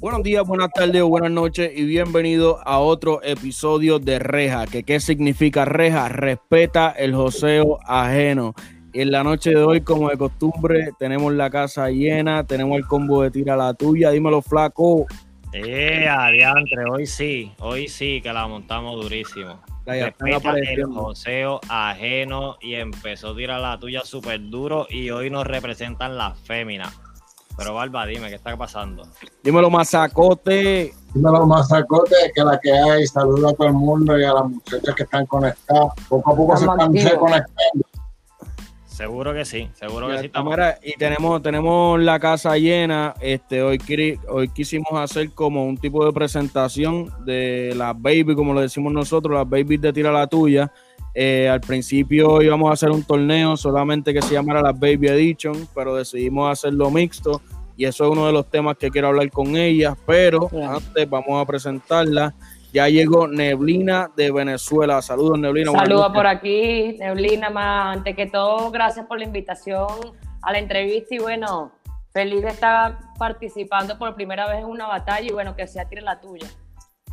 Buenos días, buenas tardes o buenas noches y bienvenido a otro episodio de Reja. ¿Que ¿Qué significa Reja? Respeta el joseo ajeno. Y en la noche de hoy, como de costumbre, tenemos la casa llena, tenemos el combo de tira la tuya. Dímelo, flaco. Eh, adiantre, hoy sí, hoy sí que la montamos durísimo. Respeta el joseo ajeno y empezó a tirar la tuya súper duro y hoy nos representan las féminas. Pero Barba, dime, ¿qué está pasando? Dímelo, mazacote. Dímelo, mazacote, que la que hay. Saluda a todo el mundo y a las muchachas que están conectadas. Poco a poco se están conectando. Seguro que sí, seguro que sí. y tenemos, tenemos la casa llena. Este, hoy, hoy quisimos hacer como un tipo de presentación de las baby, como lo decimos nosotros, las babies de Tira la Tuya. Eh, al principio íbamos a hacer un torneo solamente que se llamara la Baby Edition, pero decidimos hacerlo mixto y eso es uno de los temas que quiero hablar con ellas, pero antes vamos a presentarla. Ya llegó Neblina de Venezuela. Saludos, Neblina. Saludos por aquí, Neblina. Más, antes que todo, gracias por la invitación a la entrevista y bueno, feliz de estar participando por primera vez en una batalla y bueno, que sea tire la tuya.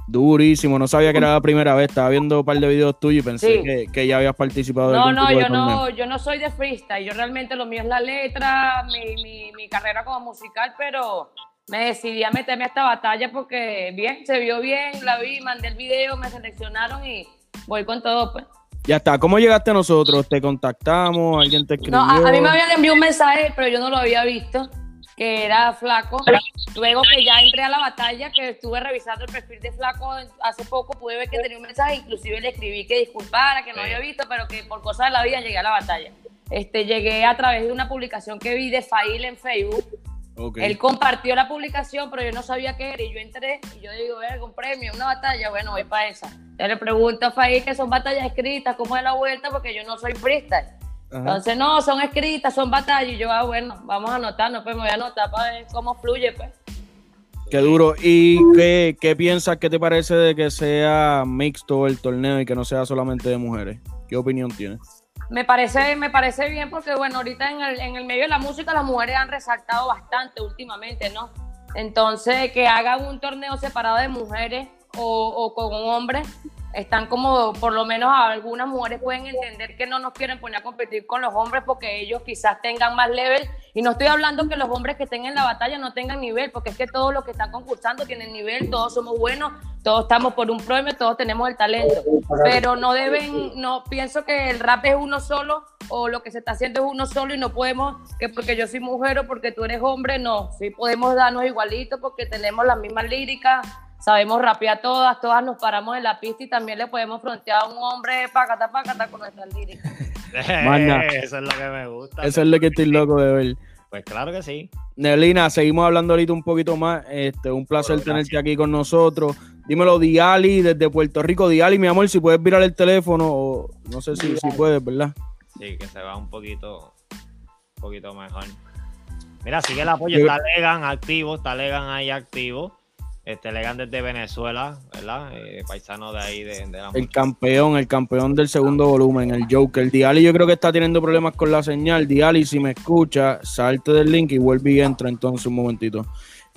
Durísimo, no sabía que era la primera vez, estaba viendo un par de videos tuyos y pensé que, ya habías participado. No, no, yo no, yo no soy de freestyle, yo realmente lo mío es la letra, mi, mi, carrera como musical, pero me decidí a meterme a esta batalla porque bien, se vio bien, la vi, mandé el video, me seleccionaron y voy con todo, pues. Ya está, ¿cómo llegaste a nosotros? ¿Te contactamos? ¿Alguien te escribió? No, a, a mí me habían enviado un mensaje, pero yo no lo había visto que era Flaco. Luego que ya entré a la batalla, que estuve revisando el perfil de Flaco hace poco, pude ver que tenía un mensaje, inclusive le escribí que disculpara, que no había visto, pero que por cosas de la vida llegué a la batalla. Este, llegué a través de una publicación que vi de Fail en Facebook. Él compartió la publicación, pero yo no sabía qué era. Y yo entré y yo digo, ver, un premio, una batalla. Bueno, voy para esa. Yo le pregunto a Fail que son batallas escritas, ¿cómo es la vuelta? Porque yo no soy freestyle. Entonces, no, son escritas, son batallas. Y yo, ah, bueno, vamos a anotarnos, pues me voy a anotar para ver cómo fluye, pues. Qué duro. ¿Y qué, qué piensas, qué te parece de que sea mixto el torneo y que no sea solamente de mujeres? ¿Qué opinión tienes? Me parece, me parece bien porque, bueno, ahorita en el, en el medio de la música las mujeres han resaltado bastante últimamente, ¿no? Entonces, que hagan un torneo separado de mujeres o, o con hombres están como, por lo menos algunas mujeres pueden entender que no nos quieren poner a competir con los hombres porque ellos quizás tengan más level. Y no estoy hablando que los hombres que estén en la batalla no tengan nivel, porque es que todos los que están concursando tienen nivel, todos somos buenos, todos estamos por un premio, todos tenemos el talento. Pero no deben, no pienso que el rap es uno solo o lo que se está haciendo es uno solo y no podemos, que porque yo soy mujer o porque tú eres hombre, no, sí podemos darnos igualito porque tenemos las mismas líricas sabemos rapear todas, todas nos paramos en la pista y también le podemos frontear a un hombre pacata pacata con nuestras líricas. eso es lo que me gusta. Eso es lo que estoy loco de ver. Pues claro que sí. Nelina, seguimos hablando ahorita un poquito más. Este, un placer tenerte aquí con nosotros. Dímelo, Diali, desde Puerto Rico. Diali, mi amor, si puedes virar el teléfono, o no sé si, si puedes, ¿verdad? Sí, que se va un poquito, un poquito mejor. Mira, sigue el apoyo, está Legan activo, está Legan ahí activo. Este Legan desde Venezuela, ¿verdad? Eh, paisano de ahí, de, la El campeón, el campeón del segundo volumen, el Joker. Diali yo creo que está teniendo problemas con la señal. Diali, si me escucha, salte del link y vuelve y entra entonces un momentito.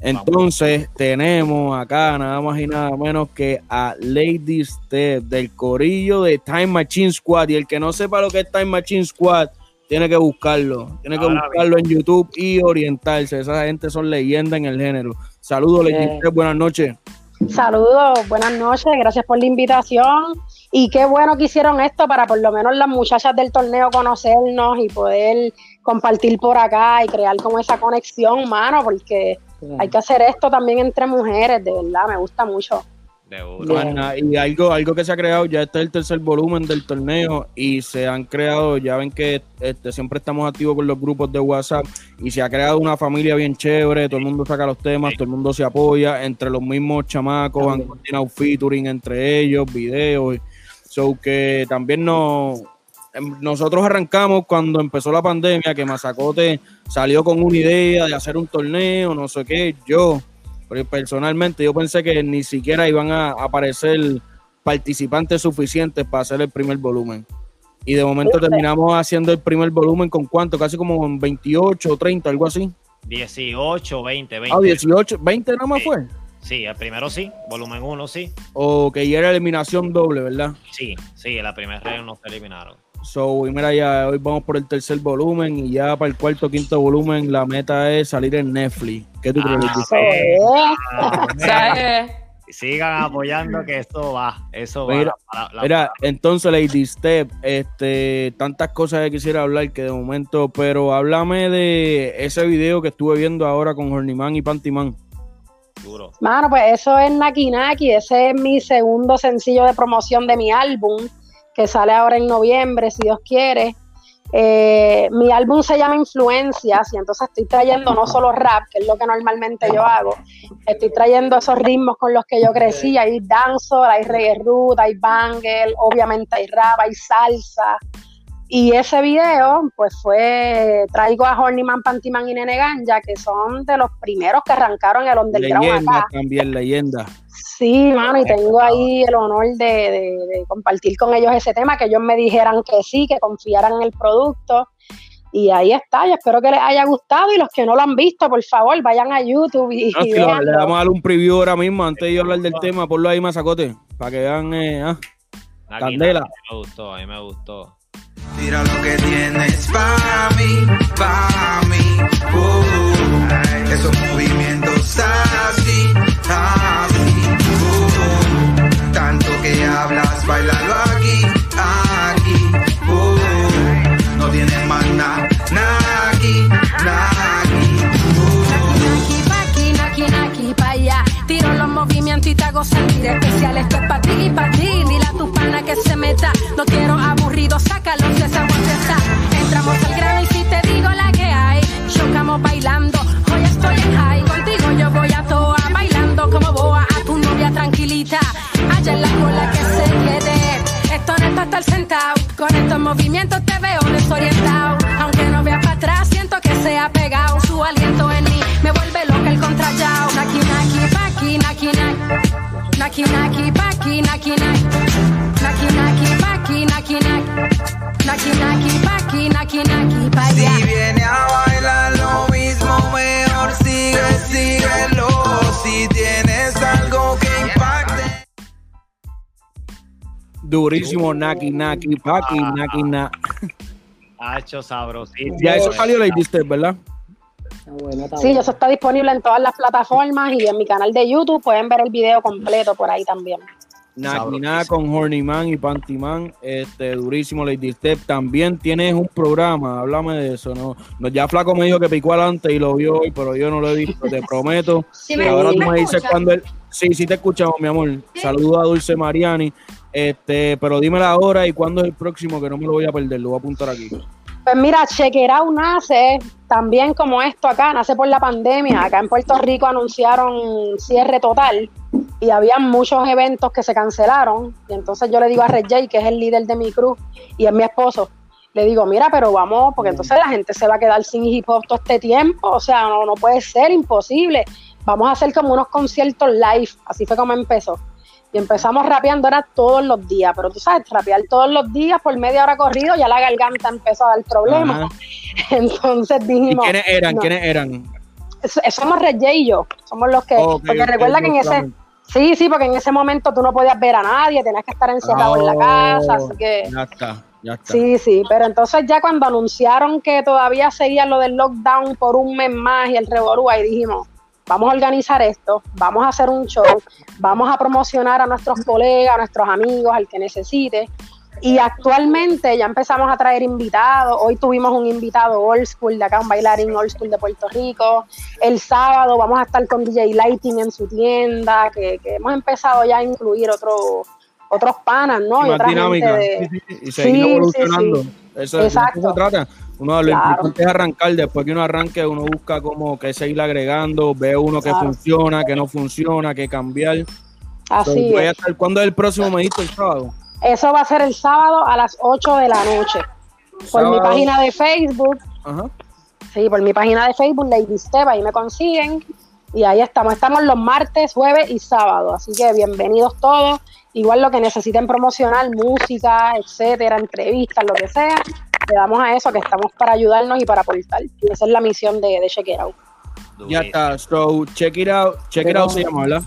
Entonces tenemos acá nada más y nada menos que a Lady Steph del corillo de Time Machine Squad. Y el que no sepa lo que es Time Machine Squad, tiene que buscarlo. Tiene que buscarlo en YouTube y orientarse. Esa gente son leyendas en el género. Saludos, eh, buenas noches. Saludos, buenas noches, gracias por la invitación. Y qué bueno que hicieron esto para por lo menos las muchachas del torneo conocernos y poder compartir por acá y crear como esa conexión, mano, porque hay que hacer esto también entre mujeres, de verdad, me gusta mucho y algo, algo que se ha creado, ya este es el tercer volumen del torneo y se han creado, ya ven que este, siempre estamos activos con los grupos de WhatsApp y se ha creado una familia bien chévere, todo el mundo saca los temas, todo el mundo se apoya, entre los mismos chamacos han continuado featuring entre ellos, videos, so que también nos em, nosotros arrancamos cuando empezó la pandemia, que Mazacote salió con una idea de hacer un torneo, no sé qué, yo personalmente yo pensé que ni siquiera iban a aparecer participantes suficientes para hacer el primer volumen. Y de momento terminamos haciendo el primer volumen con cuánto, casi como con 28 o 30, algo así. 18, 20, 20. Ah, 18, 20 nada más fue. Sí, el primero sí, volumen 1 sí. O que ya era eliminación doble, ¿verdad? Sí, sí, la primera vez no se eliminaron. So, y mira, ya hoy vamos por el tercer volumen y ya para el cuarto o quinto volumen la meta es salir en Netflix. ¿Qué tú crees? Ah, ah sigan apoyando que esto va, eso va. Mira, entonces Lady Step, este, tantas cosas que quisiera hablar que de momento, pero háblame de ese video que estuve viendo ahora con Horniman y Pantiman. Duro. Mano, pues eso es Naki Naki, ese es mi segundo sencillo de promoción de mi álbum, que sale ahora en noviembre, si Dios quiere. Eh, mi álbum se llama Influencias y entonces estoy trayendo no solo rap, que es lo que normalmente yo hago, estoy trayendo esos ritmos con los que yo crecí. Hay dancehall, hay reggae root, hay bangle, obviamente hay rap, hay salsa. Y ese video, pues fue, traigo a Hornyman, Pantiman y Nene Ganja, que son de los primeros que arrancaron el underground leyenda, también, leyenda. Sí, mano, y tengo ahí el honor de, compartir con ellos ese tema, que ellos me dijeran que sí, que confiaran en el producto. Y ahí está, yo espero que les haya gustado y los que no lo han visto, por favor, vayan a YouTube y, ah, le vamos a dar un preview ahora mismo, antes de yo hablar del tema, ponlo ahí, masacote, para que vean, eh, ah, candela. A mí me gustó, a mí me gustó. Tira lo que tienes para mí, para mí. Uh, esos movimientos así, así. Bailalo aquí, aquí. Uh, no tienes más nada, nada aquí, nada aquí. Uh. Naki, naki, naki, pa' allá. Tiro los movimientos y te hago sentir especial. Esto es pa' ti y pa' ti. Dile a tu que se meta. No quiero aburrido, sácalo si esa está. Entramos al grano y si te digo la que hay. Chocamos bailando, hoy estoy en high. Contigo yo voy a toa, para estar sentado. Con estos movimientos te veo desorientado. Aunque no vea para atrás, siento que se ha pegado. Su aliento en mí me vuelve loca el contrallao. Naki, naki, paki, naki, naki. Naki, naki, paki, naki, naki. Naki, naki, paki, naki, naki. Naki, naki, paki, naki, naki, pa'. Si viene a bailar lo mismo, mejor sigue, síguelo. Si tienes Durísimo, naki, naki, paki, naki, na. Hacho sabrosísimo. Ya eso salió la Step, ¿verdad? Sí, eso está disponible en todas las plataformas y en mi canal de YouTube pueden ver el video completo por ahí también. Nada con Horny Man y Panty Man, este, durísimo Lady Step. También tienes un programa, háblame de eso, ¿no? Ya Flaco me dijo que picó adelante y lo vio hoy, pero yo no lo he visto, te prometo. Sí, ahora tú me dices cuando él. Sí, sí te escuchamos, mi amor. Saludos a Dulce Mariani. Este, pero dime la hora y cuándo es el próximo, que no me lo voy a perder, lo voy a apuntar aquí. Pues mira, Chequerau nace también como esto acá, nace por la pandemia. Acá en Puerto Rico anunciaron cierre total y había muchos eventos que se cancelaron. Y entonces yo le digo a Red J, que es el líder de mi cruz y es mi esposo, le digo, mira, pero vamos, porque entonces la gente se va a quedar sin hip todo este tiempo. O sea, no, no puede ser imposible. Vamos a hacer como unos conciertos live. Así fue como empezó. Y empezamos rapeando era todos los días, pero tú sabes, rapear todos los días por media hora corrido, ya la garganta empezó a dar problemas. Entonces dijimos. ¿Y quiénes eran? ¿Quiénes eran? Somos Red J y yo, somos los que. porque recuerda que en ese. Sí, sí, porque en ese momento tú no podías ver a nadie, tenías que estar encerrado en la casa, así que. Ya está. Ya está. Sí, sí, pero entonces ya cuando anunciaron que todavía seguía lo del lockdown por un mes más y el revolú, ahí dijimos, vamos a organizar esto, vamos a hacer un show, vamos a promocionar a nuestros colegas, a nuestros amigos, al que necesite. Y actualmente ya empezamos a traer invitados. Hoy tuvimos un invitado old school de acá, un bailarín old school de Puerto Rico. El sábado vamos a estar con DJ Lighting en su tienda, que, hemos empezado ya a incluir otro, otros panas, ¿no? Y, otra dinámica. de... y seguir evolucionando. Eso, eso se trata. Uno lo importante es arrancar, después que uno arranque, uno busca como que seguir agregando, ve uno que funciona, que no funciona, que cambiar. Así es. ¿Cuándo es el próximo medito el sábado? Eso va a ser el sábado a las 8 de la noche. Por mi página de Facebook. Ajá. Sí, por mi página de Facebook, Lady Step, ahí me consiguen. Y ahí estamos. Estamos los martes, jueves y sábado. Así que bienvenidos todos. Igual lo que necesiten promocionar, música, etcétera, entrevistas, lo que sea, le damos a eso, que estamos para ayudarnos y para aportar. Y esa es la misión de, de Check Ya está. So, check it out. Check it out se llama, ¿verdad?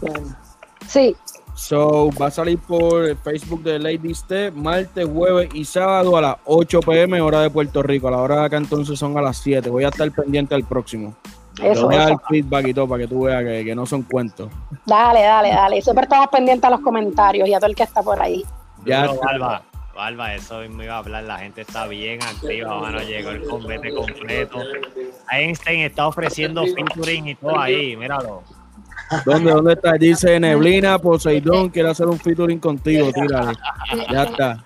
Sí. So, va a salir por el Facebook de Lady Step martes, jueves y sábado a las 8 pm, hora de Puerto Rico. A la hora de acá entonces son a las 7. Voy a estar pendiente al próximo. Eso, voy a dar feedback y todo para que tú veas que, que no son cuentos. Dale, dale, dale. Y siempre estamos pendientes a los comentarios y a todo el que está por ahí. Ya está. Barba. Eso me iba a hablar. La gente está bien activa, mano. Llegó el combate completo. Einstein está ofreciendo featuring y todo ahí, míralo. ¿Dónde, ¿Dónde está? Dice Neblina, Poseidón, quiere hacer un featuring contigo, tírale. Ya está.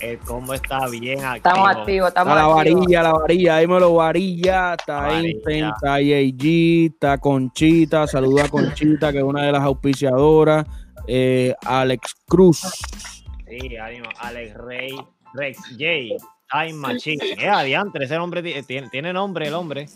El combo está bien activo. Estamos activos, Está estamos la activos. varilla, la varilla, dímelo, varilla. Está Varilla. Einstein, está AG, está Conchita. Saluda a Conchita, que es una de las auspiciadoras. Eh, Alex Cruz. Sí, ánimo. Alex Rey, Rex J, Time Machine. Eh, adiantre, ese nombre ti- tiene, tiene nombre el hombre.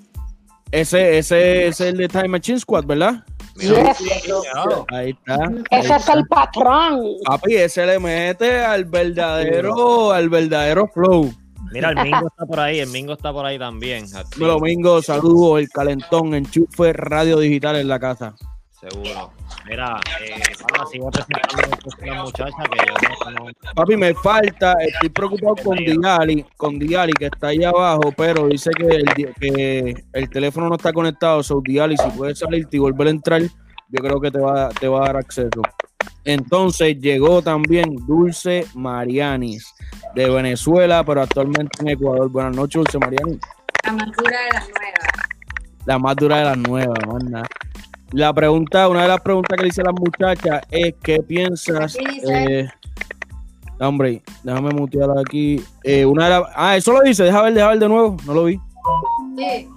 Ese, ese es el de Time Machine Squad, ¿verdad? Mira, Yes. claro. Ahí está. ahí Ese es el patrón. Papi, ese le mete al verdadero, al verdadero flow. Mira, el Mingo está por ahí, el Mingo está por ahí también. Domingo, saludos, el calentón, enchufe, radio digital en la casa. Seguro. Mira, eh, sigo presentando a la muchacha que yo no, no- Papi, me falta, estoy preocupado con Diali, con Diali que está ahí abajo, pero dice que el, di- que el teléfono no está conectado, so Diali, si puedes salirte y volver a entrar, yo creo que te va, te va a dar acceso. Entonces llegó también Dulce Marianis de Venezuela, pero actualmente en Ecuador. Buenas noches, Dulce Marianis. La más dura de las nuevas. La más dura de las nuevas, más nada. La pregunta, una de las preguntas que le hice a las muchachas es ¿qué piensas? Eh, hombre, déjame mutear aquí. Eh, una de las, ah, eso lo dice, deja ver, deja ver de nuevo, no lo vi. Sí.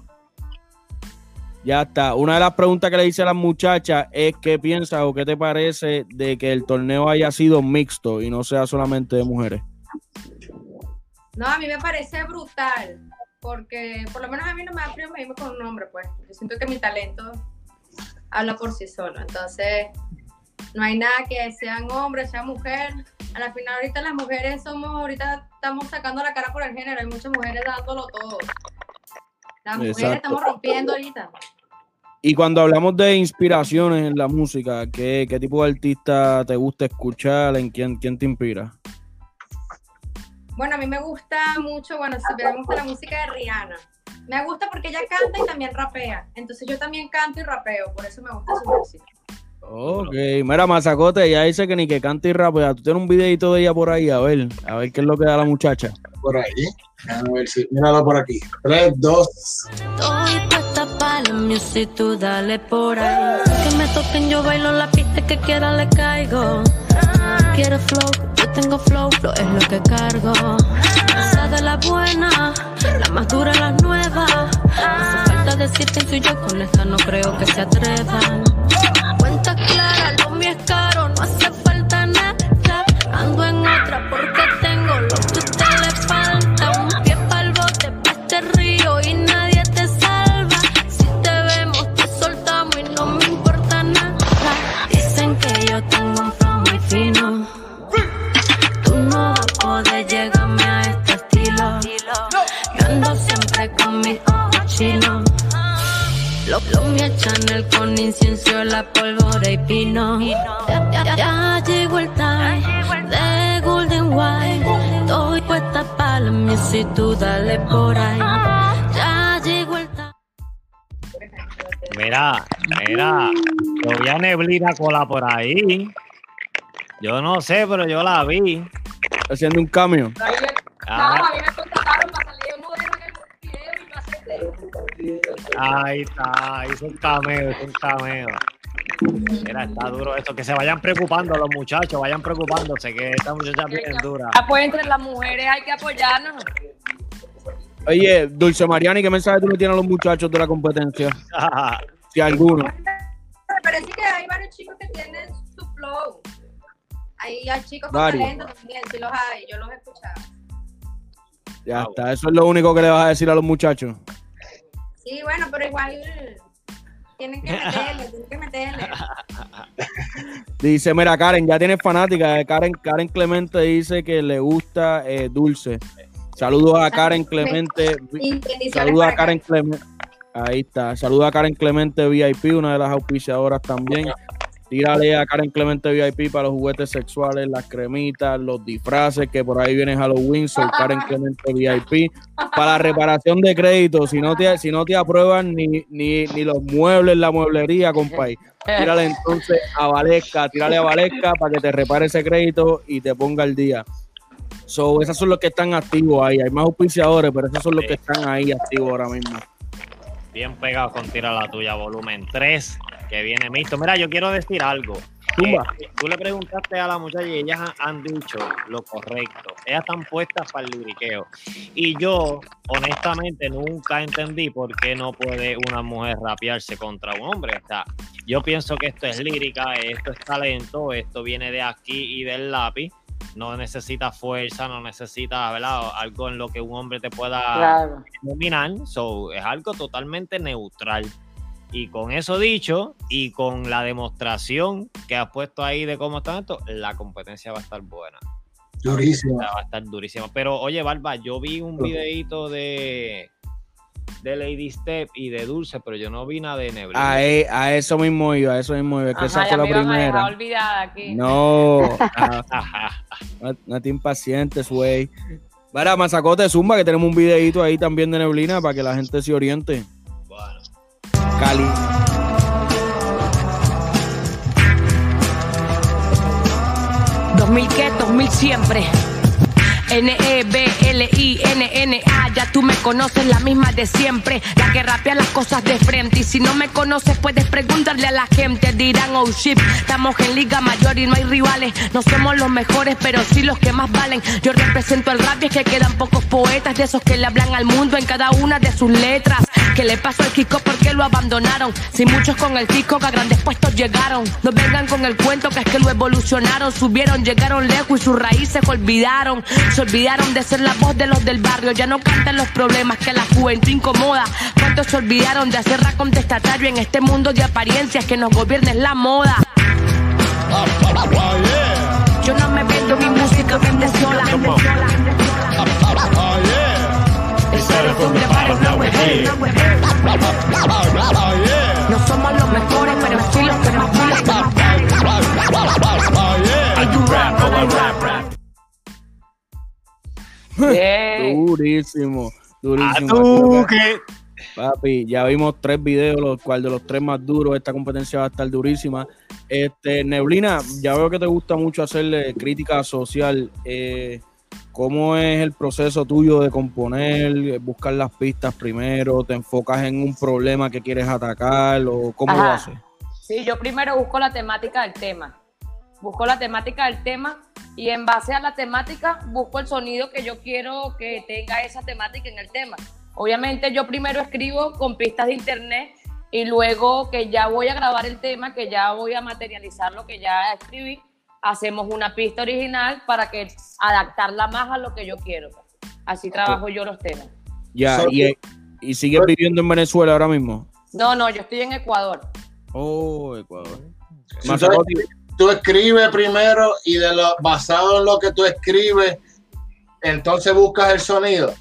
Ya está. Una de las preguntas que le hice a las muchachas es ¿qué piensas o qué te parece de que el torneo haya sido mixto y no sea solamente de mujeres? No, a mí me parece brutal. Porque por lo menos a mí no me da frío con un hombre, pues. Yo siento que mi talento habla por sí solo. Entonces, no hay nada que sean hombres, sea mujer. A la final, ahorita las mujeres somos, ahorita estamos sacando la cara por el género. Hay muchas mujeres dándolo todo. Las mujeres Exacto. estamos rompiendo ahorita. Y cuando hablamos de inspiraciones en la música, ¿qué, qué tipo de artista te gusta escuchar? ¿En quién, quién te inspira? Bueno, a mí me gusta mucho, bueno, si me gusta la música de Rihanna. Me gusta porque ella canta y también rapea. Entonces yo también canto y rapeo, por eso me gusta su música. Ok, mira, Mazacote, ya dice que ni que canta y rapea. Tú tienes un videito de ella por ahí, a ver, a ver qué es lo que da la muchacha. Por ahí. Déjame ver si. Míralo por aquí. 3, 2. Estoy puesta para music, tú dale por ahí. Que me toquen, yo bailo la pista, que quiera le caigo. Quiero flow, yo tengo flow, flow es lo que cargo. Esa de la buena, la más dura, la nueva. No hace falta decir que soy yo, con esta no creo que se atrevan. Cuenta clara, lo mío es caro, no hace falta Chanel con incienso, la pólvora y pino. Ya, ya, ya llegó el time de Golden White. Estoy puesta para la music, tú dale por ahí. Ya llegó el time. Mira, mira, yo vi a Neblina Cola por ahí. Yo no sé, pero yo la vi. Haciendo un cambio. Ah, ahí está, hizo un cameo, hizo un cameo. Mira, está duro esto. Que se vayan preocupando los muchachos, vayan preocupándose, que esta muchacha es bien dura. Ah, pues entre las mujeres hay que apoyarnos. Oye, Dulce Mariani, ¿qué mensaje tú le tienes a los muchachos de la competencia? Si alguno. Me parece que hay varios chicos que tienen su flow. Hay, hay chicos con Varios. talento también, sí los hay, yo los he escuchado. Ya está, eso es lo único que le vas a decir a los muchachos. Sí, bueno, pero igual tienen que meterle, tienen que meterle. Dice, mira, Karen, ya tienes fanática. eh, Karen, Karen Clemente dice que le gusta eh, Dulce. Saludos a Karen Clemente. Saludos a Karen Clemente. Ahí está. Saluda a Karen Clemente VIP, una de las auspiciadoras también. Tírale a Karen Clemente VIP para los juguetes sexuales, las cremitas, los disfraces, que por ahí viene Halloween, soy Karen Clemente VIP. Para la reparación de crédito, si no te, si no te aprueban ni, ni, ni los muebles, la mueblería, compay. Tírale entonces a Valesca, tírale a Valesca para que te repare ese crédito y te ponga al día. So, esos son los que están activos ahí. Hay más auspiciadores, pero esos son los que están ahí activos ahora mismo. Bien pegado con Tira la Tuya, volumen 3, que viene mixto. Mira, yo quiero decir algo. Eh, tú le preguntaste a la muchacha y ellas han, dicho lo correcto. Ellas están puestas para el liriqueo. Y yo, honestamente, nunca entendí por qué no puede una mujer rapearse contra un hombre. O sea, yo pienso que esto es lírica, esto es talento, esto viene de aquí y del lápiz no necesita fuerza, no necesita algo en lo que un hombre te pueda dominar. So, es algo totalmente neutral. Y con eso dicho, y con la demostración que has puesto ahí de cómo está esto, la competencia va a estar buena. Durísima. Va a estar durísima. Pero oye, Barba, yo vi un videito de, de Lady Step y de Dulce, pero yo no vi nada de Neblina. A, e, a eso mismo iba, a eso mismo iba, que esa fue la primera. olvidada aquí. No, no, te impacientes, güey. Mira, Mazacote Zumba, que tenemos un videito ahí también de Neblina para que la gente se oriente. Cali. ¿2000 qué? 2000 siempre. N-E-B-L-I-N-N-A, ya tú me conoces, la misma de siempre, la que rapea las cosas de frente. Y si no me conoces, puedes preguntarle a la gente, dirán, oh shit, estamos en Liga Mayor y no hay rivales. No somos los mejores, pero sí los que más valen. Yo represento al rap y es que quedan pocos poetas de esos que le hablan al mundo en cada una de sus letras. ¿Qué le pasó al Kiko? ¿Por qué lo abandonaron? Si muchos con el Kiko que a grandes puestos llegaron. No vengan con el cuento que es que lo evolucionaron, subieron, llegaron lejos y sus raíces olvidaron olvidaron de ser la voz de los del barrio, ya no cantan los problemas que la juventud incomoda. ¿Cuántos se olvidaron de hacer contestatario en este mundo de apariencias que nos gobierna la moda? Yo no me vendo mi música, vende sola. No somos los mejores, pero sí los que más durísimo, durísimo. Papi, ya vimos tres videos, los cuales de los tres más duros, esta competencia va a estar durísima. Este, Neblina, ya veo que te gusta mucho hacerle crítica social. Eh, ¿Cómo es el proceso tuyo de componer, buscar las pistas primero? ¿Te enfocas en un problema que quieres atacar o cómo lo haces? Sí, yo primero busco la temática del tema. Busco la temática del tema y en base a la temática busco el sonido que yo quiero que tenga esa temática en el tema. Obviamente yo primero escribo con pistas de internet y luego que ya voy a grabar el tema, que ya voy a materializar lo que ya escribí, hacemos una pista original para que adaptarla más a lo que yo quiero. Así trabajo yo los temas. Ya, y, y sigues viviendo en Venezuela ahora mismo. No, no, yo estoy en Ecuador. Oh, Ecuador tú escribes primero y de lo, basado en lo que tú escribes, entonces buscas el sonido.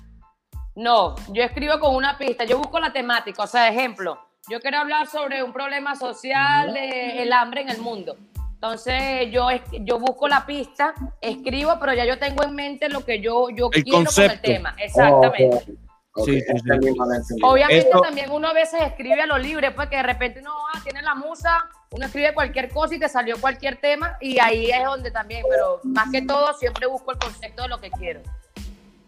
No, yo escribo con una pista, yo busco la temática, o sea, ejemplo, yo quiero hablar sobre un problema social, de el hambre en el mundo. Entonces yo, yo busco la pista, escribo, pero ya yo tengo en mente lo que yo, yo quiero con el tema. Exactamente. Obviamente también uno a veces escribe a lo libre, pues que de repente no ah, tiene la musa, uno escribe cualquier cosa y te salió cualquier tema y ahí es donde también, pero más que todo siempre busco el concepto de lo que quiero.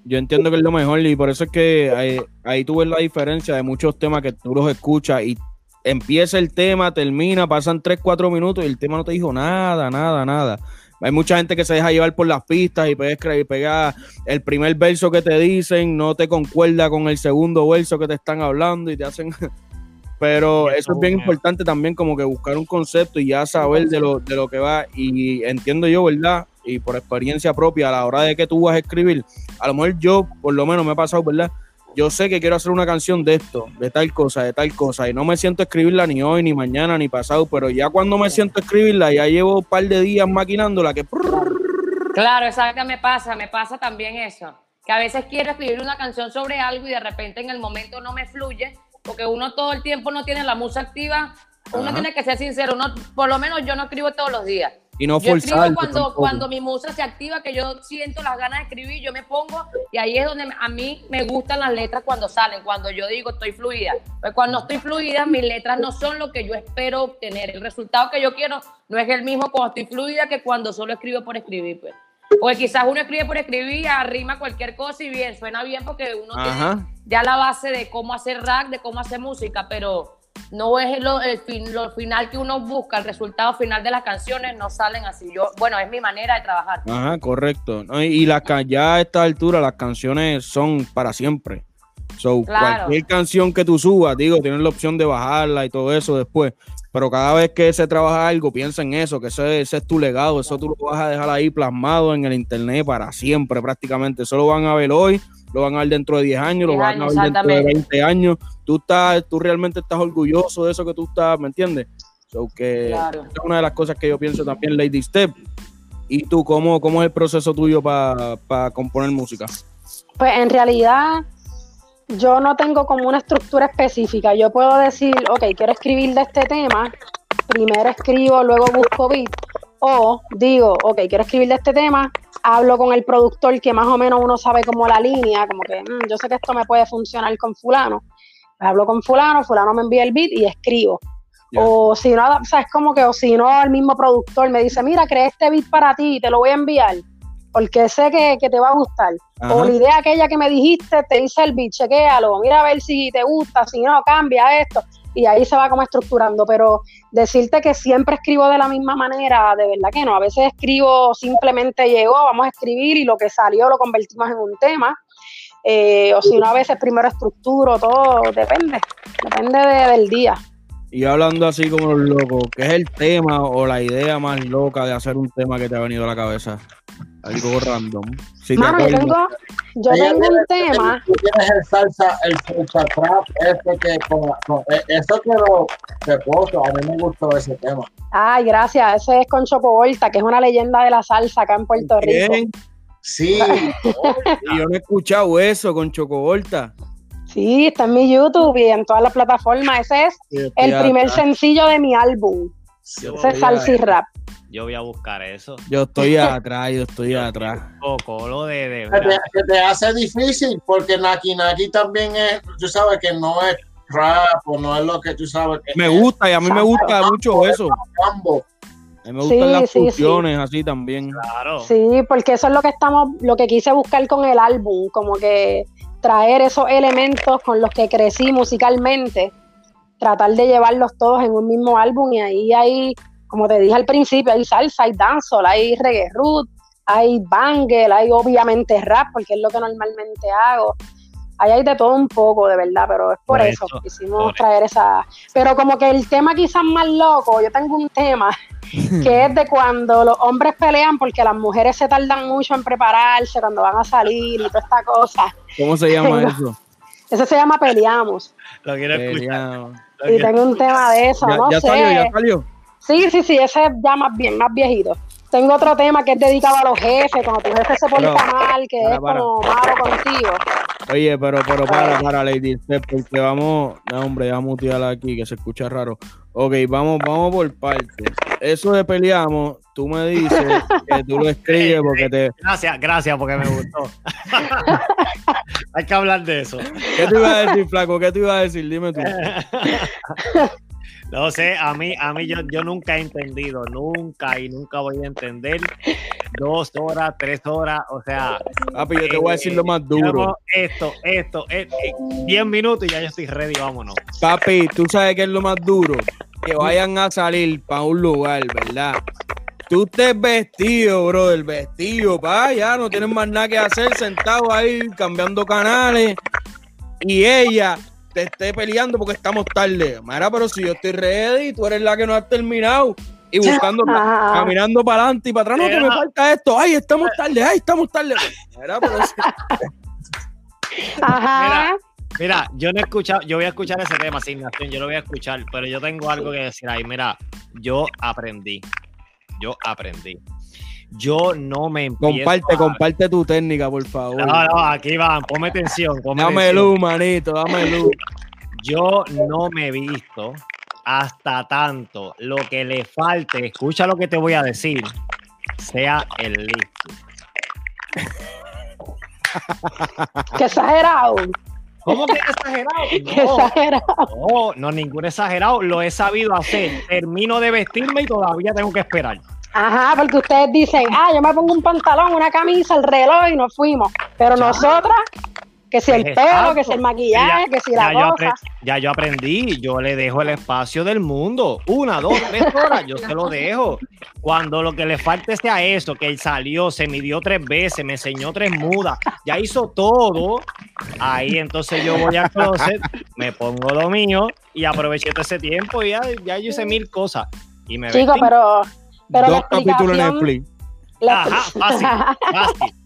Yo entiendo que es lo mejor y por eso es que ahí, ahí tú ves la diferencia de muchos temas que tú los escuchas y empieza el tema, termina, pasan 3, 4 minutos y el tema no te dijo nada, nada, nada. Hay mucha gente que se deja llevar por las pistas y puedes pegar el primer verso que te dicen, no te concuerda con el segundo verso que te están hablando y te hacen. Pero eso es bien importante también, como que buscar un concepto y ya saber de lo, de lo que va. Y entiendo yo, ¿verdad? Y por experiencia propia, a la hora de que tú vas a escribir, a lo mejor yo, por lo menos me ha pasado, ¿verdad? Yo sé que quiero hacer una canción de esto, de tal cosa, de tal cosa, y no me siento a escribirla ni hoy, ni mañana, ni pasado, pero ya cuando me siento a escribirla, ya llevo un par de días maquinándola que... Claro, exacto, me pasa, me pasa también eso, que a veces quiero escribir una canción sobre algo y de repente en el momento no me fluye, porque uno todo el tiempo no tiene la musa activa. Uno tiene que ser sincero, uno, por lo menos yo no escribo todos los días. Y no yo escribo cuando, cuando mi musa se activa, que yo siento las ganas de escribir, yo me pongo y ahí es donde a mí me gustan las letras cuando salen, cuando yo digo estoy fluida. Pues cuando estoy fluida, mis letras no son lo que yo espero obtener. El resultado que yo quiero no es el mismo cuando estoy fluida que cuando solo escribo por escribir. Pues. Porque quizás uno escribe por escribir, arrima cualquier cosa y bien, suena bien porque uno tiene ya la base de cómo hacer rap, de cómo hacer música, pero no es lo, el lo final que uno busca, el resultado final de las canciones no salen así. Yo, bueno, es mi manera de trabajar. Ajá, correcto. Y, la, ya a esta altura las canciones son para siempre. So, cualquier canción que tú subas, digo, tienes la opción de bajarla y todo eso después. Pero cada vez que se trabaja algo, piensa en eso, que ese, ese, es tu legado, eso tú lo vas a dejar ahí plasmado en el internet para siempre prácticamente. Eso lo van a ver hoy, lo van a ver dentro de 10 años, lo van a ver dentro de 20 años. Tú, estás, tú realmente estás orgulloso de eso que tú estás, ¿me entiendes? So que es una de las cosas que yo pienso también, Lady Step. ¿Y tú cómo, cómo es el proceso tuyo para componer música? Pues en realidad yo no tengo como una estructura específica. Yo puedo decir, ok, quiero escribir de este tema, primero escribo, luego busco beat. O digo, ok, quiero escribir de este tema, hablo con el productor que más o menos uno sabe como la línea, como que mm, yo sé que esto me puede funcionar con fulano. Hablo con fulano, fulano me envía el beat y escribo. O si no, o sea, es como que, o si no, el mismo productor me dice, mira, creé este beat para ti, y te lo voy a enviar porque sé que, te va a gustar. O la idea aquella que me dijiste, te dice el beat, chequéalo, mira a ver si te gusta, si no, cambia esto. Y ahí se va como estructurando. Pero decirte que siempre escribo de la misma manera, de verdad que no. A veces escribo simplemente llegó, vamos a escribir y lo que salió lo convertimos en un tema. Eh, o si no, a veces primero estructuro, todo depende. Depende del día. Y hablando así como los locos, ¿qué es el tema o la idea más loca de hacer un tema que te ha venido a la cabeza? Algo random. Mano, yo tengo, yo tengo un tema. Tú tienes el salsa, el salsa trap, ese que con, con, e, eso que lo que puso, a mí me gustó ese tema. Ay, gracias. Ese es con Choco Volta, que es una leyenda de la salsa acá en Puerto Rico. Sí. y yo no he escuchado eso con Choco Volta. Sí, está en mi YouTube y en todas las plataformas. Ese es el primer sencillo de mi álbum. Ese es Salsa y Rap. Yo voy a buscar eso. Yo estoy atrás, yo estoy atrás. Poco, lo de, de se, te, hace difícil porque Naki Naki también es, tú sabes que no es rap o no es lo que tú sabes que Me gusta y a mí me gusta mucho eso. A mí me gustan las funciones así también. Claro. Sí, porque eso es lo que estamos, lo que quise buscar con el álbum, como que traer esos elementos con los que crecí musicalmente, tratar de llevarlos todos en un mismo álbum y ahí hay, como te dije al principio, hay salsa, hay dancehall, hay reggae root, hay bangle, hay obviamente rap, porque es lo que normalmente hago. Ahí hay de todo un poco, de verdad, pero es por, eso, que quisimos traer esa. Pero como que el tema quizás más loco, yo tengo un tema que es de cuando los hombres pelean porque las mujeres se tardan mucho en prepararse cuando van a salir y toda esta cosa. ¿Cómo se llama eso? Eso se llama Peleamos. Lo quiero escuchar. y tengo un tema de eso, ya, no ya Salió, ya salió. Sí, sí, sí, ese es ya más bien, más viejito. Tengo otro tema que es dedicado a los jefes, cuando tu jefe se pone mal, que es como malo contigo. Oye, pero, pero para, para, Lady porque vamos, no, hombre, ya mutearla aquí, que se escucha raro. Ok, vamos, vamos por partes. Eso de peleamos, tú me dices que tú lo escribes porque te. Gracias, gracias, porque me gustó. Hay que hablar de eso. ¿Qué te iba a decir, Flaco? ¿Qué te iba a decir? Dime tú. No sé, a mí, a mí yo, yo nunca he entendido, nunca y nunca voy a entender dos horas, tres horas, o sea. Papi, yo te voy a decir lo más eh, duro. Esto, esto, esto, eh, diez minutos y ya yo estoy ready, vámonos. Papi, tú sabes qué es lo más duro, que vayan a salir para un lugar, ¿verdad? Tú estés vestido, bro, el vestido, pa, ya no tienes más nada que hacer, sentado ahí, cambiando canales. Y ella te esté peleando porque estamos tarde. Mira, pero si yo estoy ready, tú eres la que no has terminado. Y buscando, caminando para adelante y para atrás, no, que me falta esto. Ay, estamos tarde, ay, estamos tarde. Mira, pero Ajá. Mira, yo no he escuchado, yo voy a escuchar ese tema, asignación, yo lo voy a escuchar, pero yo tengo algo que decir ahí. Mira, yo aprendí, yo aprendí yo no me empiezo Comparte, comparte tu técnica, por favor. No, no, aquí van, ponme atención. dame luz, manito, dame luz. yo no me he visto hasta tanto lo que le falte, escucha lo que te voy a decir, sea el listo. Qué exagerado. ¿Cómo que exagerado? Qué exagerado. No, no, ningún exagerado. Lo he sabido hacer. Termino de vestirme y todavía tengo que esperar. Ajá, porque ustedes dicen, ah, yo me pongo un pantalón, una camisa, el reloj y nos fuimos. Pero nosotras, que si el pelo, exacto. que si el maquillaje, Ya- que si ya la yo, apre- ya yo aprendí, yo le dejo el espacio del mundo. Una, dos, tres horas, yo se lo dejo. Cuando lo que le falte sea eso, que él salió, se midió tres veces, me enseñó tres mudas, ya hizo todo. Ahí entonces yo voy al closet, me pongo lo mío y aproveché todo ese tiempo y ya, ya yo hice mil cosas. Y me vestí. pero, pero la Dos capítulos en explicación, Netflix. la- Ajá, fácil, fácil.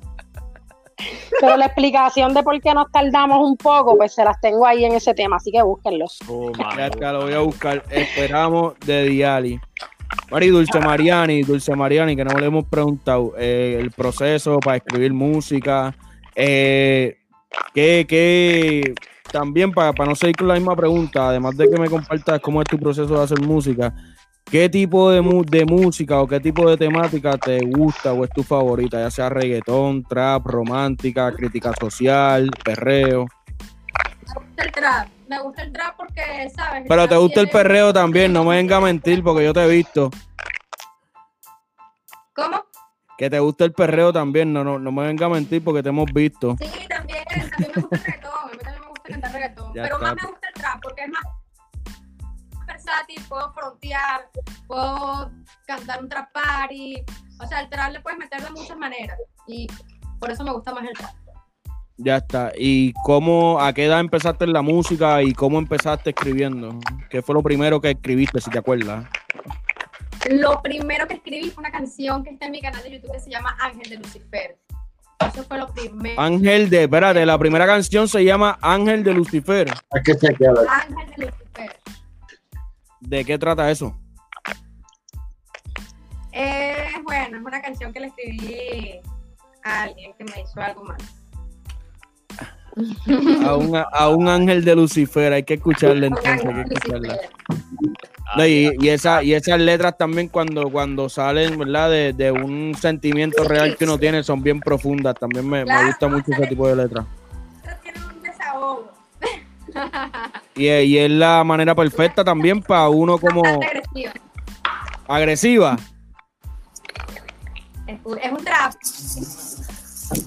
pero la explicación de por qué nos tardamos un poco, pues se las tengo ahí en ese tema, así que búsquenlo. Oh, lo voy a buscar. Esperamos de Diali. Mari, Dulce Mariani, Dulce Mariani, que no le hemos preguntado eh, el proceso para escribir música. Eh, que, que también para, para no seguir con la misma pregunta, además de que me compartas cómo es tu proceso de hacer música, ¿qué tipo de, de música o qué tipo de temática te gusta o es tu favorita? Ya sea reggaetón, trap, romántica, crítica social, perreo. Me gusta el trap. Me gusta el trap porque, ¿sabes? Pero te gusta el perreo también, no me venga a mentir porque yo te he visto. ¿Cómo? Que te gusta el perreo también, no, no, no me venga a mentir porque te hemos visto. Sí, también, también me gusta el reggaetón, a mí también me gusta cantar reggaetón, Ya pero está. más me gusta el trap porque es más versátil, puedo frontear, puedo cantar un trap party, o sea, el trap le puedes meter de muchas maneras y por eso me gusta más el trap. Ya está. ¿Y cómo, a qué edad empezaste en la música y cómo empezaste escribiendo? ¿Qué fue lo primero que escribiste, si te acuerdas? Lo primero que escribí fue una canción que está en mi canal de YouTube que se llama Ángel de Lucifer. Eso fue lo primero. Ángel de, espérate, la primera canción se llama Ángel de Lucifer. Ángel de Lucifer. ¿De qué trata eso? Es bueno, es una canción que le escribí a alguien que me hizo algo mal. A un, a un ángel de Lucifer, hay que escucharla entonces, hay que escucharla. No, y, y esa, y esas letras también cuando, cuando salen, ¿verdad? De, de un sentimiento real que uno tiene, son bien profundas. También me, me gusta mucho ese tipo de letras. Y, es- y es la manera perfecta también para uno como agresiva. agresiva. Es un- es un trap.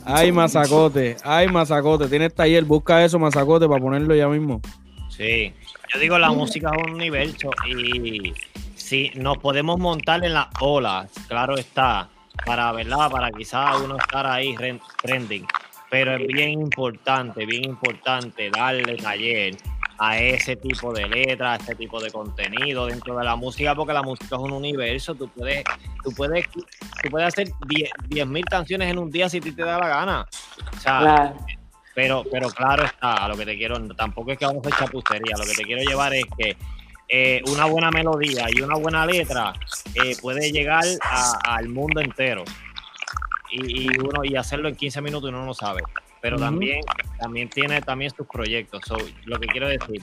Ay, mazacote, ay, mazacote. Tienes taller, busca eso, mazacote, para ponerlo ya mismo. Sí, yo digo la música es un universo y si nos podemos montar en las olas, claro está, para verdad, para quizás uno estar ahí ren- trending, pero es bien importante, bien importante darle taller a ese tipo de letras, a ese tipo de contenido dentro de la música, porque la música es un universo, tú puedes, tú puedes, tú puedes hacer 10 mil canciones en un día si a ti te da la gana. O sea, Claro. pero, pero claro está, a lo que te quiero, tampoco es que vamos a hacer chapustería, lo que te quiero llevar es que eh, una buena melodía y una buena letra eh, puede llegar a- al mundo entero. Y, y uno y hacerlo en 15 minutos uno no lo sabe. Pero también, también tiene también sus proyectos. So, lo que quiero decir,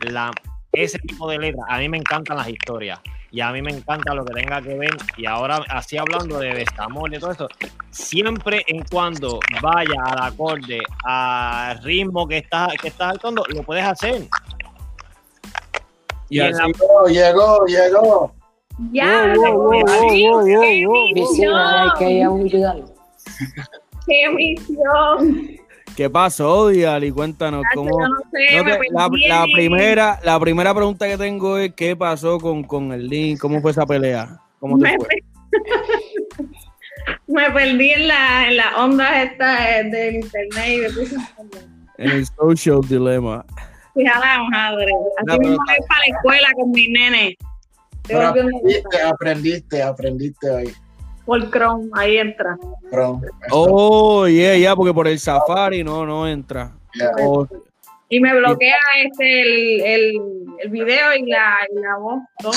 la, ese tipo de letras, a mí me encantan las historias. Y a mí me encanta lo que tenga que ver. Y ahora, así hablando de desamor y todo eso, siempre en cuando vaya al acorde, al ritmo que estás, que estás actuando, lo puedes hacer. Y Y así- Llegó, llegó, llegó. Ya, Wow, wow, wow, wow, qué misión. ¿Qué pasó, Diali? Cuéntanos cómo. yo no sé, No me te- la, primera, la primera pregunta que tengo es ¿qué pasó con, con el link? ¿Cómo fue esa pelea? ¿Cómo te me, fue? per- me perdí en la, en la onda esta eh, del internet y me puse En el social dilemma. fija la madre. Así mismo voy para la escuela con mis nenes. Aprendiste, aprendiste, aprendiste ahí. Por Chrome, ahí entra. Bro. Oh, yeah, yeah, porque por el Safari no, no entra. Yeah. Oh, Y me bloquea este el, el, el video y la, y la voz. todo.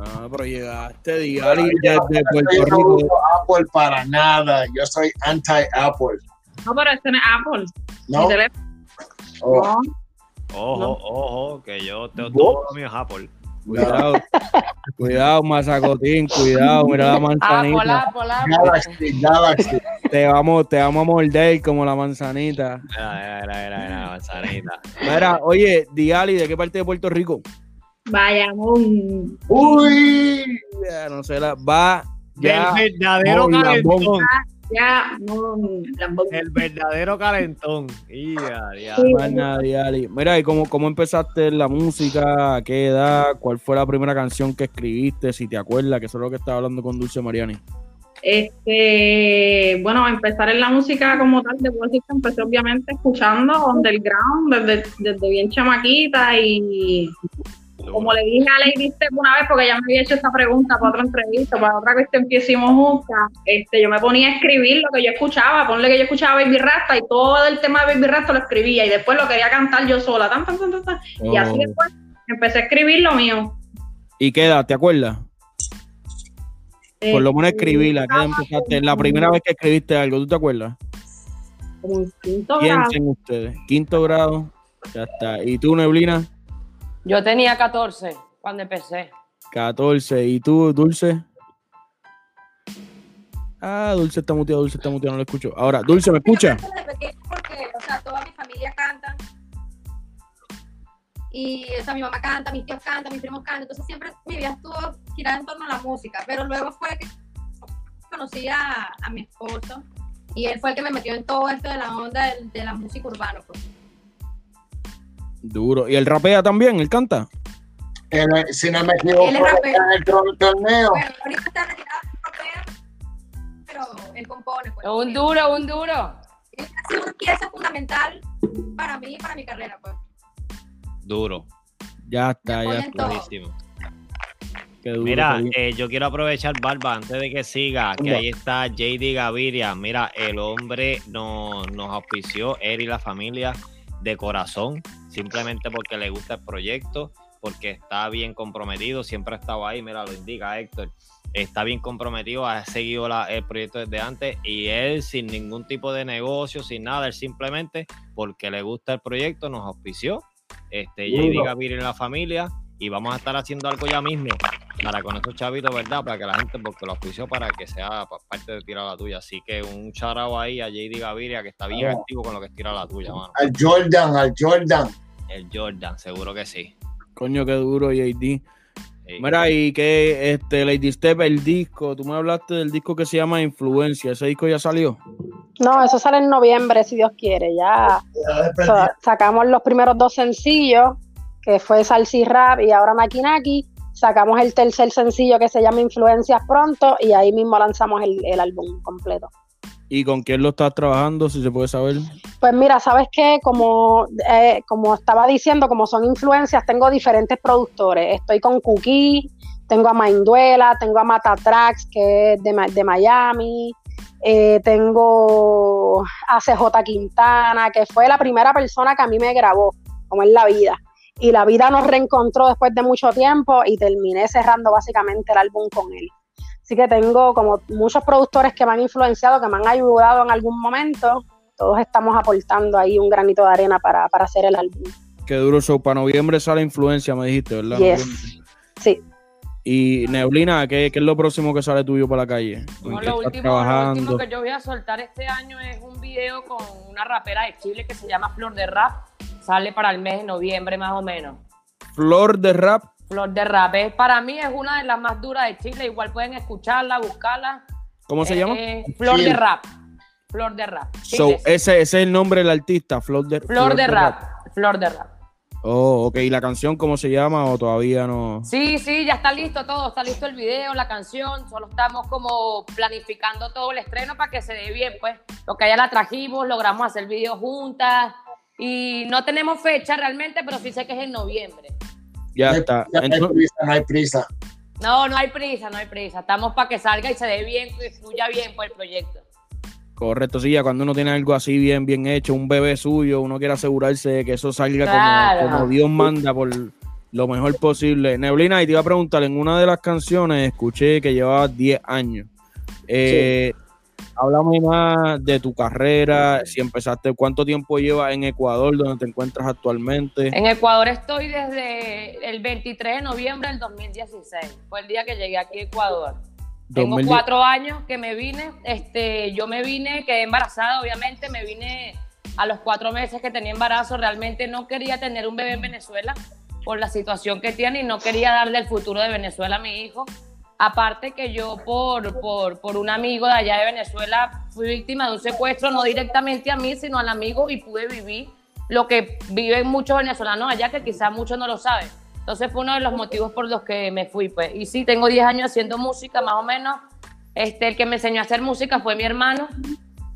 ah, pero llegaste, Diali, desde Yo Puerto no Rico. uso Apple para nada. Yo soy anti-Apple. No, pero este no es Apple. Mi ¿No? teléfono. Oh, No. Ojo, ojo, que yo te todo lo mío es Apple. Cuidado, cuidado, mazacotín, cuidado, mira la manzanita. Galaxy, Galaxy. Te vamos, te vamos a morder como la manzanita. Era, era, era, era la manzanita. Mira, oye, Diali, ¿de qué parte de Puerto Rico? Bayamón. Uy, Ya, no sé, la va ya. Del verdadero calentón. Ya, no. El verdadero calentón. Sí. Mira, ¿y cómo, cómo empezaste la música? ¿A qué edad? ¿Cuál fue la primera canción que escribiste? Si te acuerdas, que eso es lo que estaba hablando con Dulce Mariani. Este, bueno, empezar en la música como tal, de decir que empecé obviamente escuchando underground desde, desde bien chamaquita y como le dije a Lady Step una vez, porque ella me había hecho esta pregunta para otra entrevista, para otra cuestión que hicimos juntas, este, yo me ponía a escribir lo que yo escuchaba, ponle que yo escuchaba Baby Rasta y todo el tema de Baby Rasta lo escribía y después lo quería cantar yo sola, tan, tan, tan, tan, tan. y así Oh. después empecé a escribir lo mío. ¿Y qué edad? ¿Te acuerdas? Por lo menos Este, escribirla. ¿Qué edad empezaste? La primera vez que escribiste algo, ¿tú te acuerdas? como en quinto grado. Piensen ustedes. Quinto grado. Ya está. ¿Y tú, Neblina? Yo tenía 14 cuando empecé. 14. ¿Y tú, Dulce? Ah, Dulce está muteado, Dulce está muteado, no lo escucho. Ahora, Dulce, ¿me escucha? Desde pequeña porque, o sea, toda mi familia canta. Y, o sea, mi mamá canta, mis tíos cantan, mis primos cantan. Entonces siempre mi vida estuvo girada en torno a la música. Pero luego fue que conocí a, a mi esposo. Y él fue el que me metió en todo esto de la onda de, de la música urbana. Pues. Duro. ¿Y él rapea también? ¿Él canta? el- si no me equivoco, Él es rapero. en el tor- torneo. Bueno, ahorita está retirado, pero él compone. Pues, Un duro, un duro. Él ha sido una pieza fundamental para mí y para mi carrera. Pues. Duro. Ya está, ya está. duro, Mira, eh, yo quiero aprovechar, Barba, antes de que siga, que ahí está JD Gaviria. Mira, el hombre nos, nos auspició, él y la familia, de corazón, simplemente porque le gusta el proyecto, porque está bien comprometido, siempre ha estado ahí, mira, lo indica Héctor, está bien comprometido, ha seguido la- el proyecto desde antes y él sin ningún tipo de negocio, sin nada, él simplemente porque le gusta el proyecto nos auspició, este, JD. Gaviria y la familia, y vamos a estar haciendo algo ya mismo para con esos chavitos, ¿verdad? Para que la gente, porque lo auspició para que sea pa- parte de Tira la Tuya. Así que un charao ahí a JD Gaviria, que está bien activo con lo que es Tira la Tuya, mano. Al Jordan, al Jordan. El Jordan, seguro que sí. Coño, qué duro, JD. Sí. Mira, y que este Lady Step, el disco, tú me hablaste del disco que se llama Influencia. ¿Ese disco ya salió? No, eso sale en noviembre, si Dios quiere. Ya sa- sacamos los primeros dos sencillos, que fue Salsi Rap y ahora Naki Naki. Sacamos el tercer sencillo que se llama Influencias pronto y ahí mismo lanzamos el, el álbum completo. ¿Y con quién lo estás trabajando, si se puede saber? Pues mira, sabes que como, eh, como estaba diciendo, como son influencias, tengo diferentes productores. Estoy con Cookie, tengo a Mainduela, tengo a Matatrax, que es de, de Miami, eh, tengo a CJ Quintana, que fue la primera persona que a mí me grabó, como es la vida. Y la vida nos reencontró después de mucho tiempo y terminé cerrando básicamente el álbum con él. Así que tengo como muchos productores que me han influenciado, que me han ayudado en algún momento. Todos estamos aportando ahí un granito de arena para, para hacer el álbum. Qué duro show. Para noviembre sale Influencia, me dijiste, ¿verdad? Yes. Sí. Y Neblina, ¿qué, qué es lo próximo que sale tuyo para la calle? ¿En No, qué lo, último, lo trabajando? último que yo voy a soltar este año es un video con una rapera de Chile que se llama Flor de Rap. Sale para el mes de noviembre más o menos. Flor de rap. Flor de Rap es, para mí es una de las más duras de Chile. Igual pueden escucharla, buscarla. ¿Cómo se llama? Eh, Flor Sí. de Rap. Flor de Rap. So, ese, ese es el nombre del artista, Flor de, Flor de Rap. Flor de Rap. Oh, ok. ¿Y la canción cómo se llama o todavía no? Sí, sí, ya está listo todo, está listo el video, la canción, solo estamos como planificando todo el estreno para que se dé bien, pues, porque ya la trajimos, logramos hacer video juntas y no tenemos fecha realmente, pero sí sé que es en noviembre. Ya No está. No hay Entonces- prisa, no hay prisa. No, no hay prisa, no hay prisa, estamos para que salga y se dé bien, que fluya bien por el proyecto. correcto, sí, ya cuando uno tiene algo así bien, bien hecho, un bebé suyo, uno quiere asegurarse de que eso salga como- Claro. como, Dios manda por lo mejor posible. Neblina, y te iba a preguntar, en una de las canciones escuché que llevabas 10 años. Eh, Háblame más de tu carrera, si empezaste, cuánto tiempo llevas en Ecuador, donde te encuentras actualmente. En Ecuador estoy desde el 23 de noviembre del 2016. Fue el día que llegué aquí a Ecuador. Tengo cuatro años que me vine. Este, yo me vine, quedé embarazada, obviamente, me vine a los cuatro meses que tenía embarazo. Realmente no quería tener un bebé en Venezuela por la situación que tiene y no quería darle el futuro de Venezuela a mi hijo. Aparte que yo por, por, por, un amigo de allá de Venezuela fui víctima de un secuestro, no directamente a mí, sino al amigo y pude vivir lo que viven muchos venezolanos allá, que quizás muchos no lo saben. Entonces fue uno de los motivos por los que me fui. Pues. Y sí, tengo 10 años haciendo música, más o menos. Este, el que me enseñó a hacer música fue mi hermano,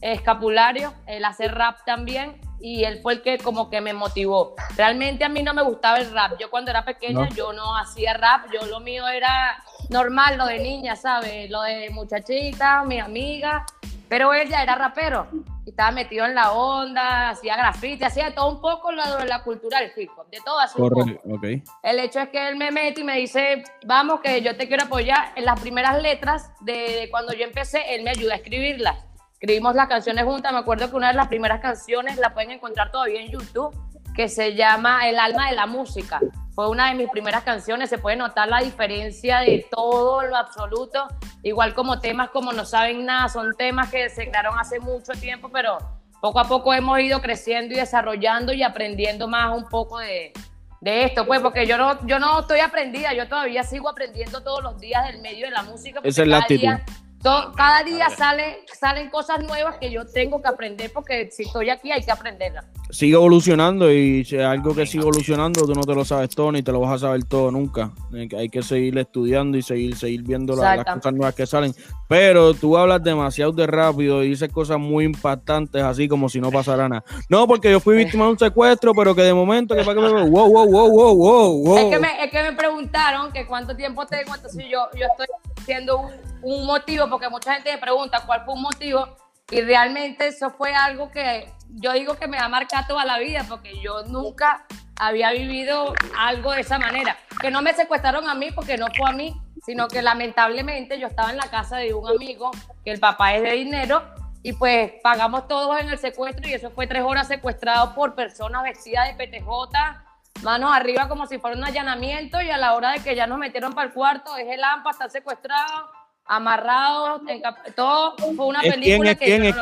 Escapulario. Él hace rap también y él fue el que como que me motivó. Realmente a mí no me gustaba el rap. Yo cuando era pequeña yo no hacía rap, yo lo mío era normal, lo de niña, ¿sabes? Lo de muchachita, mi amiga, pero él ya era rapero y estaba metido en la onda, hacía grafiti, hacía todo un poco lo de la cultura del hip hop, de todo así. Okay. El hecho es que él me mete y me dice, vamos, que yo te quiero apoyar. En las primeras letras de cuando yo empecé, él me ayuda a escribirlas escribimos las canciones juntas. Me acuerdo que una de las primeras canciones la pueden encontrar todavía en YouTube, que se llama El alma de la música. Fue una de mis primeras canciones. Se puede notar la diferencia de todo lo absoluto. Igual como temas como No saben nada, son temas que se crearon hace mucho tiempo, pero poco a poco hemos ido creciendo y desarrollando y aprendiendo más un poco de, de esto, pues, porque yo no, yo no estoy aprendida, yo todavía sigo aprendiendo todos los días del medio de la música. Esa es la actitud cada día sale, salen cosas nuevas que yo tengo que aprender porque si estoy aquí hay que aprenderlas. Sigue evolucionando y si algo que sigue evolucionando tú no te lo sabes todo ni te lo vas a saber todo nunca. Hay que seguir estudiando y seguir, seguir viendo las cosas nuevas que salen. Pero tú hablas demasiado de rápido y dices cosas muy impactantes así como si no pasara nada. No, porque yo fui víctima de un secuestro, pero que de momento que para que me... Wow, wow, wow, wow, wow, Es que me, es que me preguntaron que cuánto tiempo tengo, entonces yo, yo estoy haciendo un motivo, porque mucha gente me pregunta cuál fue un motivo, y realmente eso fue algo que yo digo que me ha marcado toda la vida, porque yo nunca había vivido algo de esa manera. Que no me secuestraron a mí porque no fue a mí, sino que lamentablemente yo estaba en la casa de un amigo, que el papá es de dinero, y pues pagamos todos en el secuestro y eso fue tres horas secuestrado por personas vestidas de PTJ, manos arriba como si fuera un allanamiento y a la hora de que ya nos metieron para el cuarto, es el AMPA, está secuestrado, amarrados, todo fue una película es que quién, es,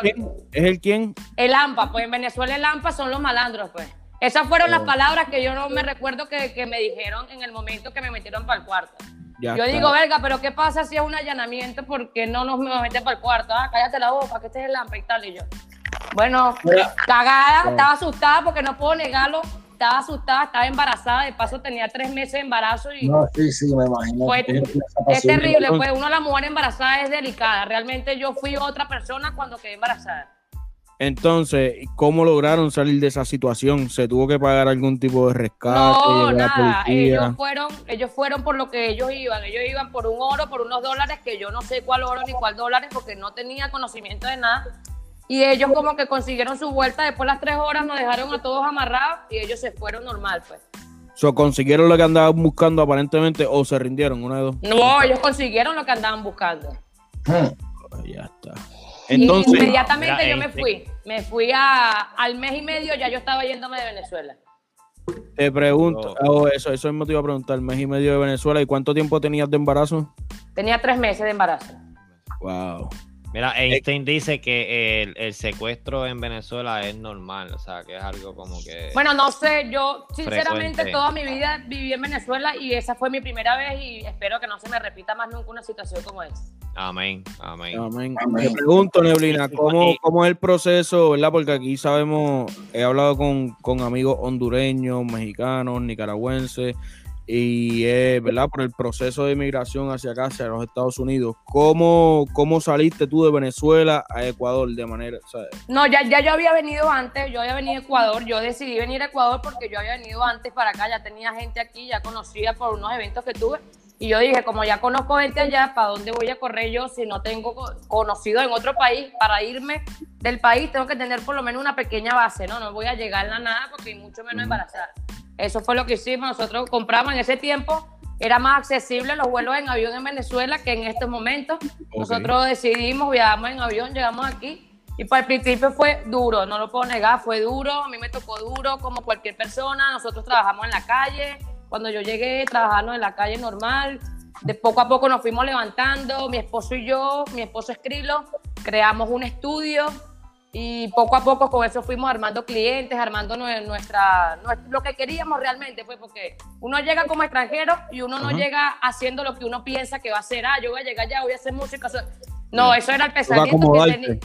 ¿Es el quién? El AMPA, pues en Venezuela el AMPA son los malandros, pues. Esas fueron las oh. palabras que yo no me recuerdo que, que, me dijeron en el momento que me metieron para el cuarto. yo digo, verga, pero ¿qué pasa si es un allanamiento? ¿Por qué no nos meten para el cuarto? Ah, cállate la boca, que este es el AMPA y tal. Y yo, bueno, cagada, estaba asustada porque no puedo negarlo estaba asustada, estaba embarazada, de paso tenía tres meses de embarazo y... No, sí, sí, me imagino. es terrible, pues uno la mujer embarazada es delicada. Realmente yo fui otra persona cuando quedé embarazada. Entonces, ¿cómo lograron salir de esa situación? ¿Se tuvo que pagar algún tipo de rescate? No, nada. Ellos fueron, ellos fueron por lo que ellos iban. Ellos iban por un oro, por unos dólares, que yo no sé cuál oro ni cuál dólares, porque no tenía conocimiento de nada. Y ellos como que consiguieron su vuelta, después de las tres horas nos dejaron a todos amarrados y ellos se fueron normal, pues. So, ¿Consiguieron lo que andaban buscando aparentemente o se rindieron? Una de dos. No, ellos consiguieron lo que andaban buscando. Ah, ya está. Entonces, inmediatamente yo me fui. Me fui a, al mes y medio, ya yo estaba yéndome de Venezuela. Te pregunto, oh. Oh, eso, eso mismo te iba a preguntar, mes y medio de Venezuela, ¿y cuánto tiempo tenías de embarazo? Tenía tres meses de embarazo. Wow. Mira, Einstein dice que el, secuestro en Venezuela es normal, o sea, que es algo como que... Bueno, no sé, yo sinceramente toda mi vida viví en Venezuela y esa fue mi primera vez y espero que no se me repita más nunca una situación como esa. Amén, amén. Amén. Me pregunto, Neblina, ¿cómo, ¿cómo, es el proceso, verdad? Porque aquí sabemos, he hablado con, con amigos hondureños, mexicanos, nicaragüenses, y es, ¿verdad? Por el proceso de migración hacia acá, hacia los Estados Unidos. ¿Cómo, cómo saliste tú de Venezuela a Ecuador de manera, No, ya, ya yo había venido antes, yo había venido a Ecuador, yo decidí venir a Ecuador porque yo había venido antes para acá, ya tenía gente aquí, ya conocía por unos eventos que tuve. Y yo dije, como ya conozco gente allá, ¿para dónde voy a correr yo si no tengo conocido en otro país? Para irme del país tengo que tener por lo menos una pequeña base, ¿no? No voy a llegar a nada porque mucho menos embarazada. Eso fue lo que hicimos. Nosotros compramos en ese tiempo, era más accesible los vuelos en avión en Venezuela que en estos momentos. Nosotros decidimos, viajamos en avión, llegamos aquí y para el principio fue duro, no lo puedo negar, fue duro, a mí me tocó duro como cualquier persona, nosotros trabajamos en la calle, cuando yo llegué trabajando en la calle normal, de poco a poco nos fuimos levantando, mi esposo y yo, mi esposo es creamos un estudio y poco a poco con eso fuimos armando clientes, armando nuestra, lo que queríamos realmente, pues porque uno llega como extranjero y uno no llega haciendo lo que uno piensa que va a hacer, ah, yo voy a llegar allá, voy a hacer música. No, eso era el pensamiento que tenía.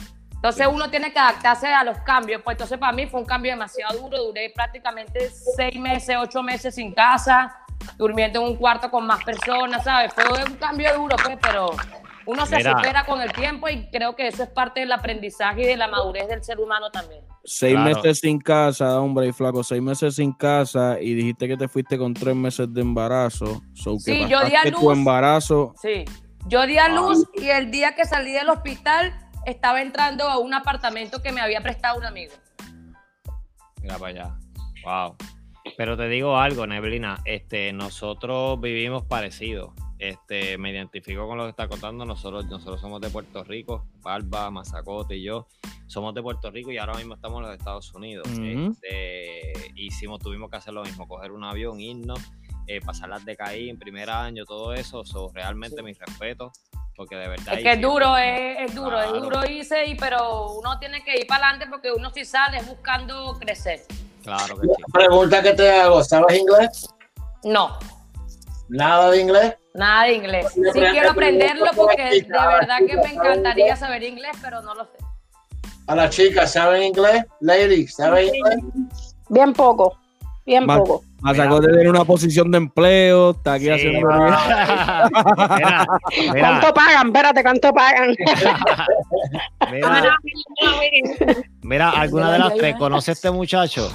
Entonces uno tiene que adaptarse a los cambios. Pues entonces para mí fue un cambio demasiado duro. Duré prácticamente seis meses, ocho meses sin casa, durmiendo en un cuarto con más personas, ¿sabes? Fue un cambio duro, pues, pero uno se supera con el tiempo y creo que eso es parte del aprendizaje y de la madurez del ser humano también. Seis meses sin casa, hombre y flaco, seis meses sin casa y dijiste que te fuiste con tres meses de embarazo. sí, yo di a luz. Tu embarazo. Sí, yo di a luz y el día que salí del hospital estaba entrando a un apartamento que me había prestado un amigo. Mira para allá. Wow. Pero te digo algo, Neblina, este, nosotros vivimos parecidos. Este, me identifico con lo que está contando. Nosotros, nosotros somos de Puerto Rico, Barba, Mazacote y yo. Somos de Puerto Rico y ahora mismo estamos en los Estados Unidos. Este, hicimos, tuvimos que hacer lo mismo, coger un avión, irnos, eh, pasar las de caí en primer año, todo eso. So, realmente mi respeto porque de verdad. Es que es duro, es, duro, es duro irse, y, pero uno tiene que ir para adelante porque uno sí sale buscando crecer. Claro que sí. Pregunta que te hago, ¿sabes inglés? No. ¿Nada de inglés? Nada de inglés. Sí quiero aprenderlo porque de verdad que me encantaría saber inglés, pero no lo sé. A las chicas, ¿saben inglés? Ladies, ¿saben inglés? Bien poco, bien poco. Me sacó de tener una posición de empleo, está aquí haciendo. ¿Cuánto pagan? Espérate, ¿cuánto pagan? mira, mira, alguna de las tres, ¿conoce a este muchacho?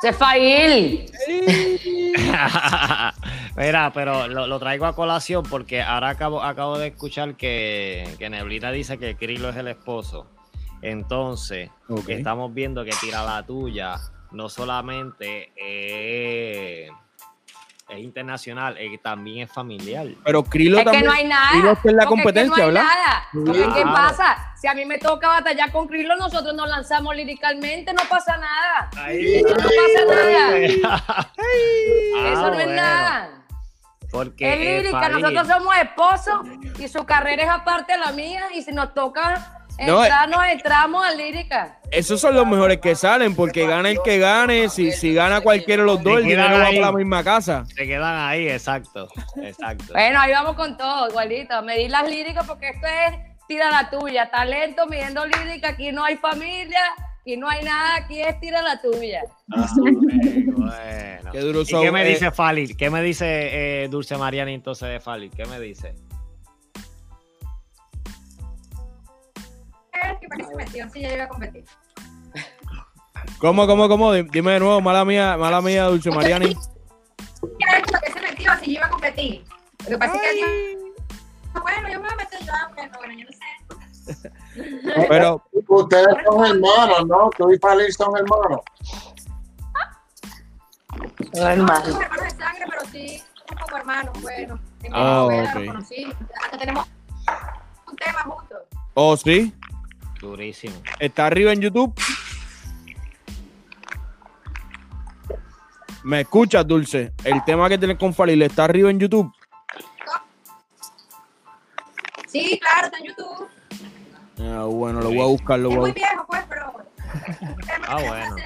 Cefail. Mira, pero lo, traigo a colación porque ahora acabo, acabo de escuchar que, que Neblina dice que Krilo es el esposo. Entonces, estamos viendo que tira la tuya no solamente es internacional, también es familiar. Pero Krilo es también. que no hay nada. es la competencia, es no hay Nada. ¿Qué pasa? Si a mí me toca batallar con Krilo, nosotros nos lanzamos líricamente, no pasa nada. no pasa nada. Eso no es nada. Porque es lírica, nosotros somos esposos y su carrera es aparte de la mía y si nos toca no, eh, entramos a lírica. Esos son los mejores que salen, porque gana el que gane. Si, si gana cualquiera de los dos, el dinero va para la misma casa. Se quedan ahí, exacto. exacto. bueno, ahí vamos con todo, igualito. Medir las líricas, porque esto es tira la tuya. Talento, midiendo lírica. Aquí no hay familia, aquí no hay nada. Aquí es tira la tuya. Ah, bueno. Qué duro ¿Y qué me dice Fali? ¿Qué me dice eh, Dulce Mariana entonces de Fali? ¿Qué me dice? ¿Cómo, cómo, cómo? Dime de nuevo, mala mía, mala mía, Dulce Mariani. ¿Por qué se metió si yo iba a competir? Lo que pasa es que bueno, yo me voy a meter yo, bueno, yo no sé. Pero ustedes son hermanos, ¿no? Tú y Palil son hermanos. No, hermanos. No hermanos de sangre, pero sí, como hermanos, bueno. Ah, ok. Hasta tenemos un tema juntos. ¿Oh, sí? Durísimo. ¿Está arriba en YouTube? ¿Me escuchas, Dulce? El tema que tienes con Falil está arriba en YouTube. Sí, claro, está en YouTube. Ah, bueno, lo voy a buscar, lo voy a buscar. muy viejo, pues, pero. ah, bueno.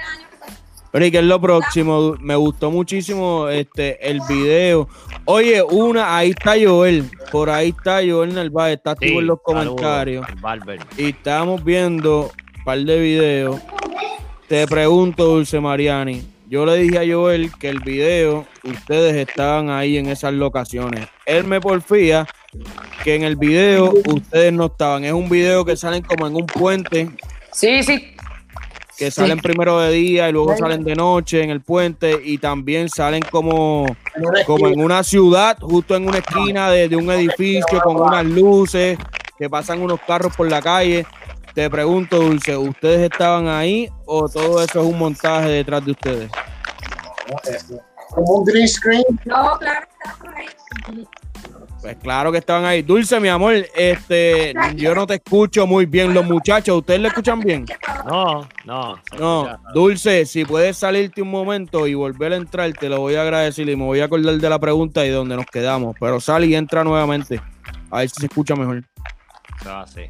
Pero y que es lo próximo, me gustó muchísimo este el video. Oye, una, ahí está Joel, por ahí está Joel Narváez, está activo en los comentarios. y estamos viendo un par de videos. Te pregunto, Dulce Mariani, yo le dije a Joel que el video, ustedes estaban ahí en esas locaciones. Él me porfía que en el video ustedes no estaban. Es un video que salen como en un puente. Sí, sí, que salen primero de día y luego salen de noche en el puente y también salen como, como en una ciudad, justo en una esquina de, un edificio con unas luces, que pasan unos carros por la calle. Te pregunto, Dulce, ¿ustedes estaban ahí o todo eso es un montaje detrás de ustedes? como un green screen. No, claro, estamos ahí. Pues claro que estaban ahí. Dulce, mi amor, este, yo no te escucho muy bien. Los muchachos, ¿ustedes le escuchan bien? No, no. No. Dulce, si puedes salirte un momento y volver a entrar, te lo voy a agradecer y me voy a acordar de la pregunta y de donde nos quedamos. Pero sal y entra nuevamente. A ver si se escucha mejor. Va así.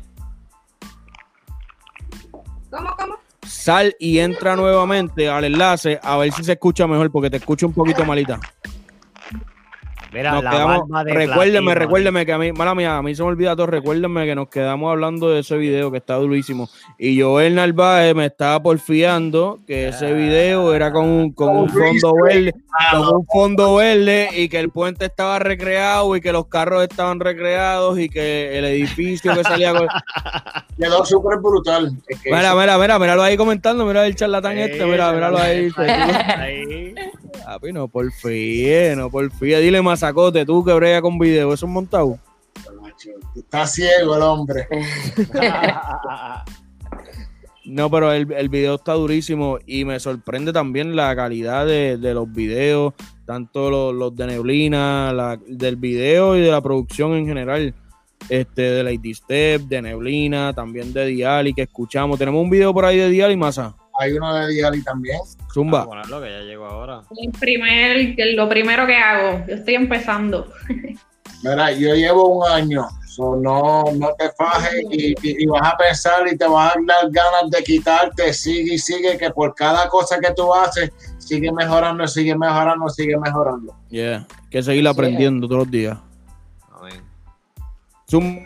¿Cómo, cómo? Sal y entra nuevamente al enlace a ver si se escucha mejor porque te escucho un poquito malita. Mira, Nos la quedamos, barba de recuérdeme, platino, recuérdeme que a mí, mala mía, a mí se me olvida todo, recuérdeme que nos quedamos hablando de ese video que está durísimo. Y Joel Narváez me estaba porfiando que ese video era con un, con un fondo verde, con un fondo verde y que el puente estaba recreado y que los carros estaban recreados y que el edificio que salía con... Quedó súper brutal. Es que Mira, eso- mira, mira, míralo ahí comentando, mira el charlatán Sí, este, mira, míralo ahí. Ahí. Papi, no porfíe, no porfíe. Dile, mazacote, tú que brega con video, eso es montado. Está ciego el hombre. No, pero el, el video está durísimo y me sorprende también la calidad de, de los videos, tanto los, los de Neblina, la- del video y de la producción en general. Este, de Lady Step, de Neblina, también de Diali que escuchamos. Tenemos un video por ahí de Diali, Masa. Hay uno de Diali también. Zumba. Vamos a ponerlo que ya llegó ahora. El primer, que lo primero que hago, yo estoy empezando. Mira, yo llevo un año. so no, no te fajes y, y- y vas a pensar y te vas a dar ganas de quitarte. Sigue y sigue, que por cada cosa que tú haces, sigue mejorando, sigue mejorando, sigue mejorando. Yeah, hay que seguir aprendiendo todos los días. Amén. Zum-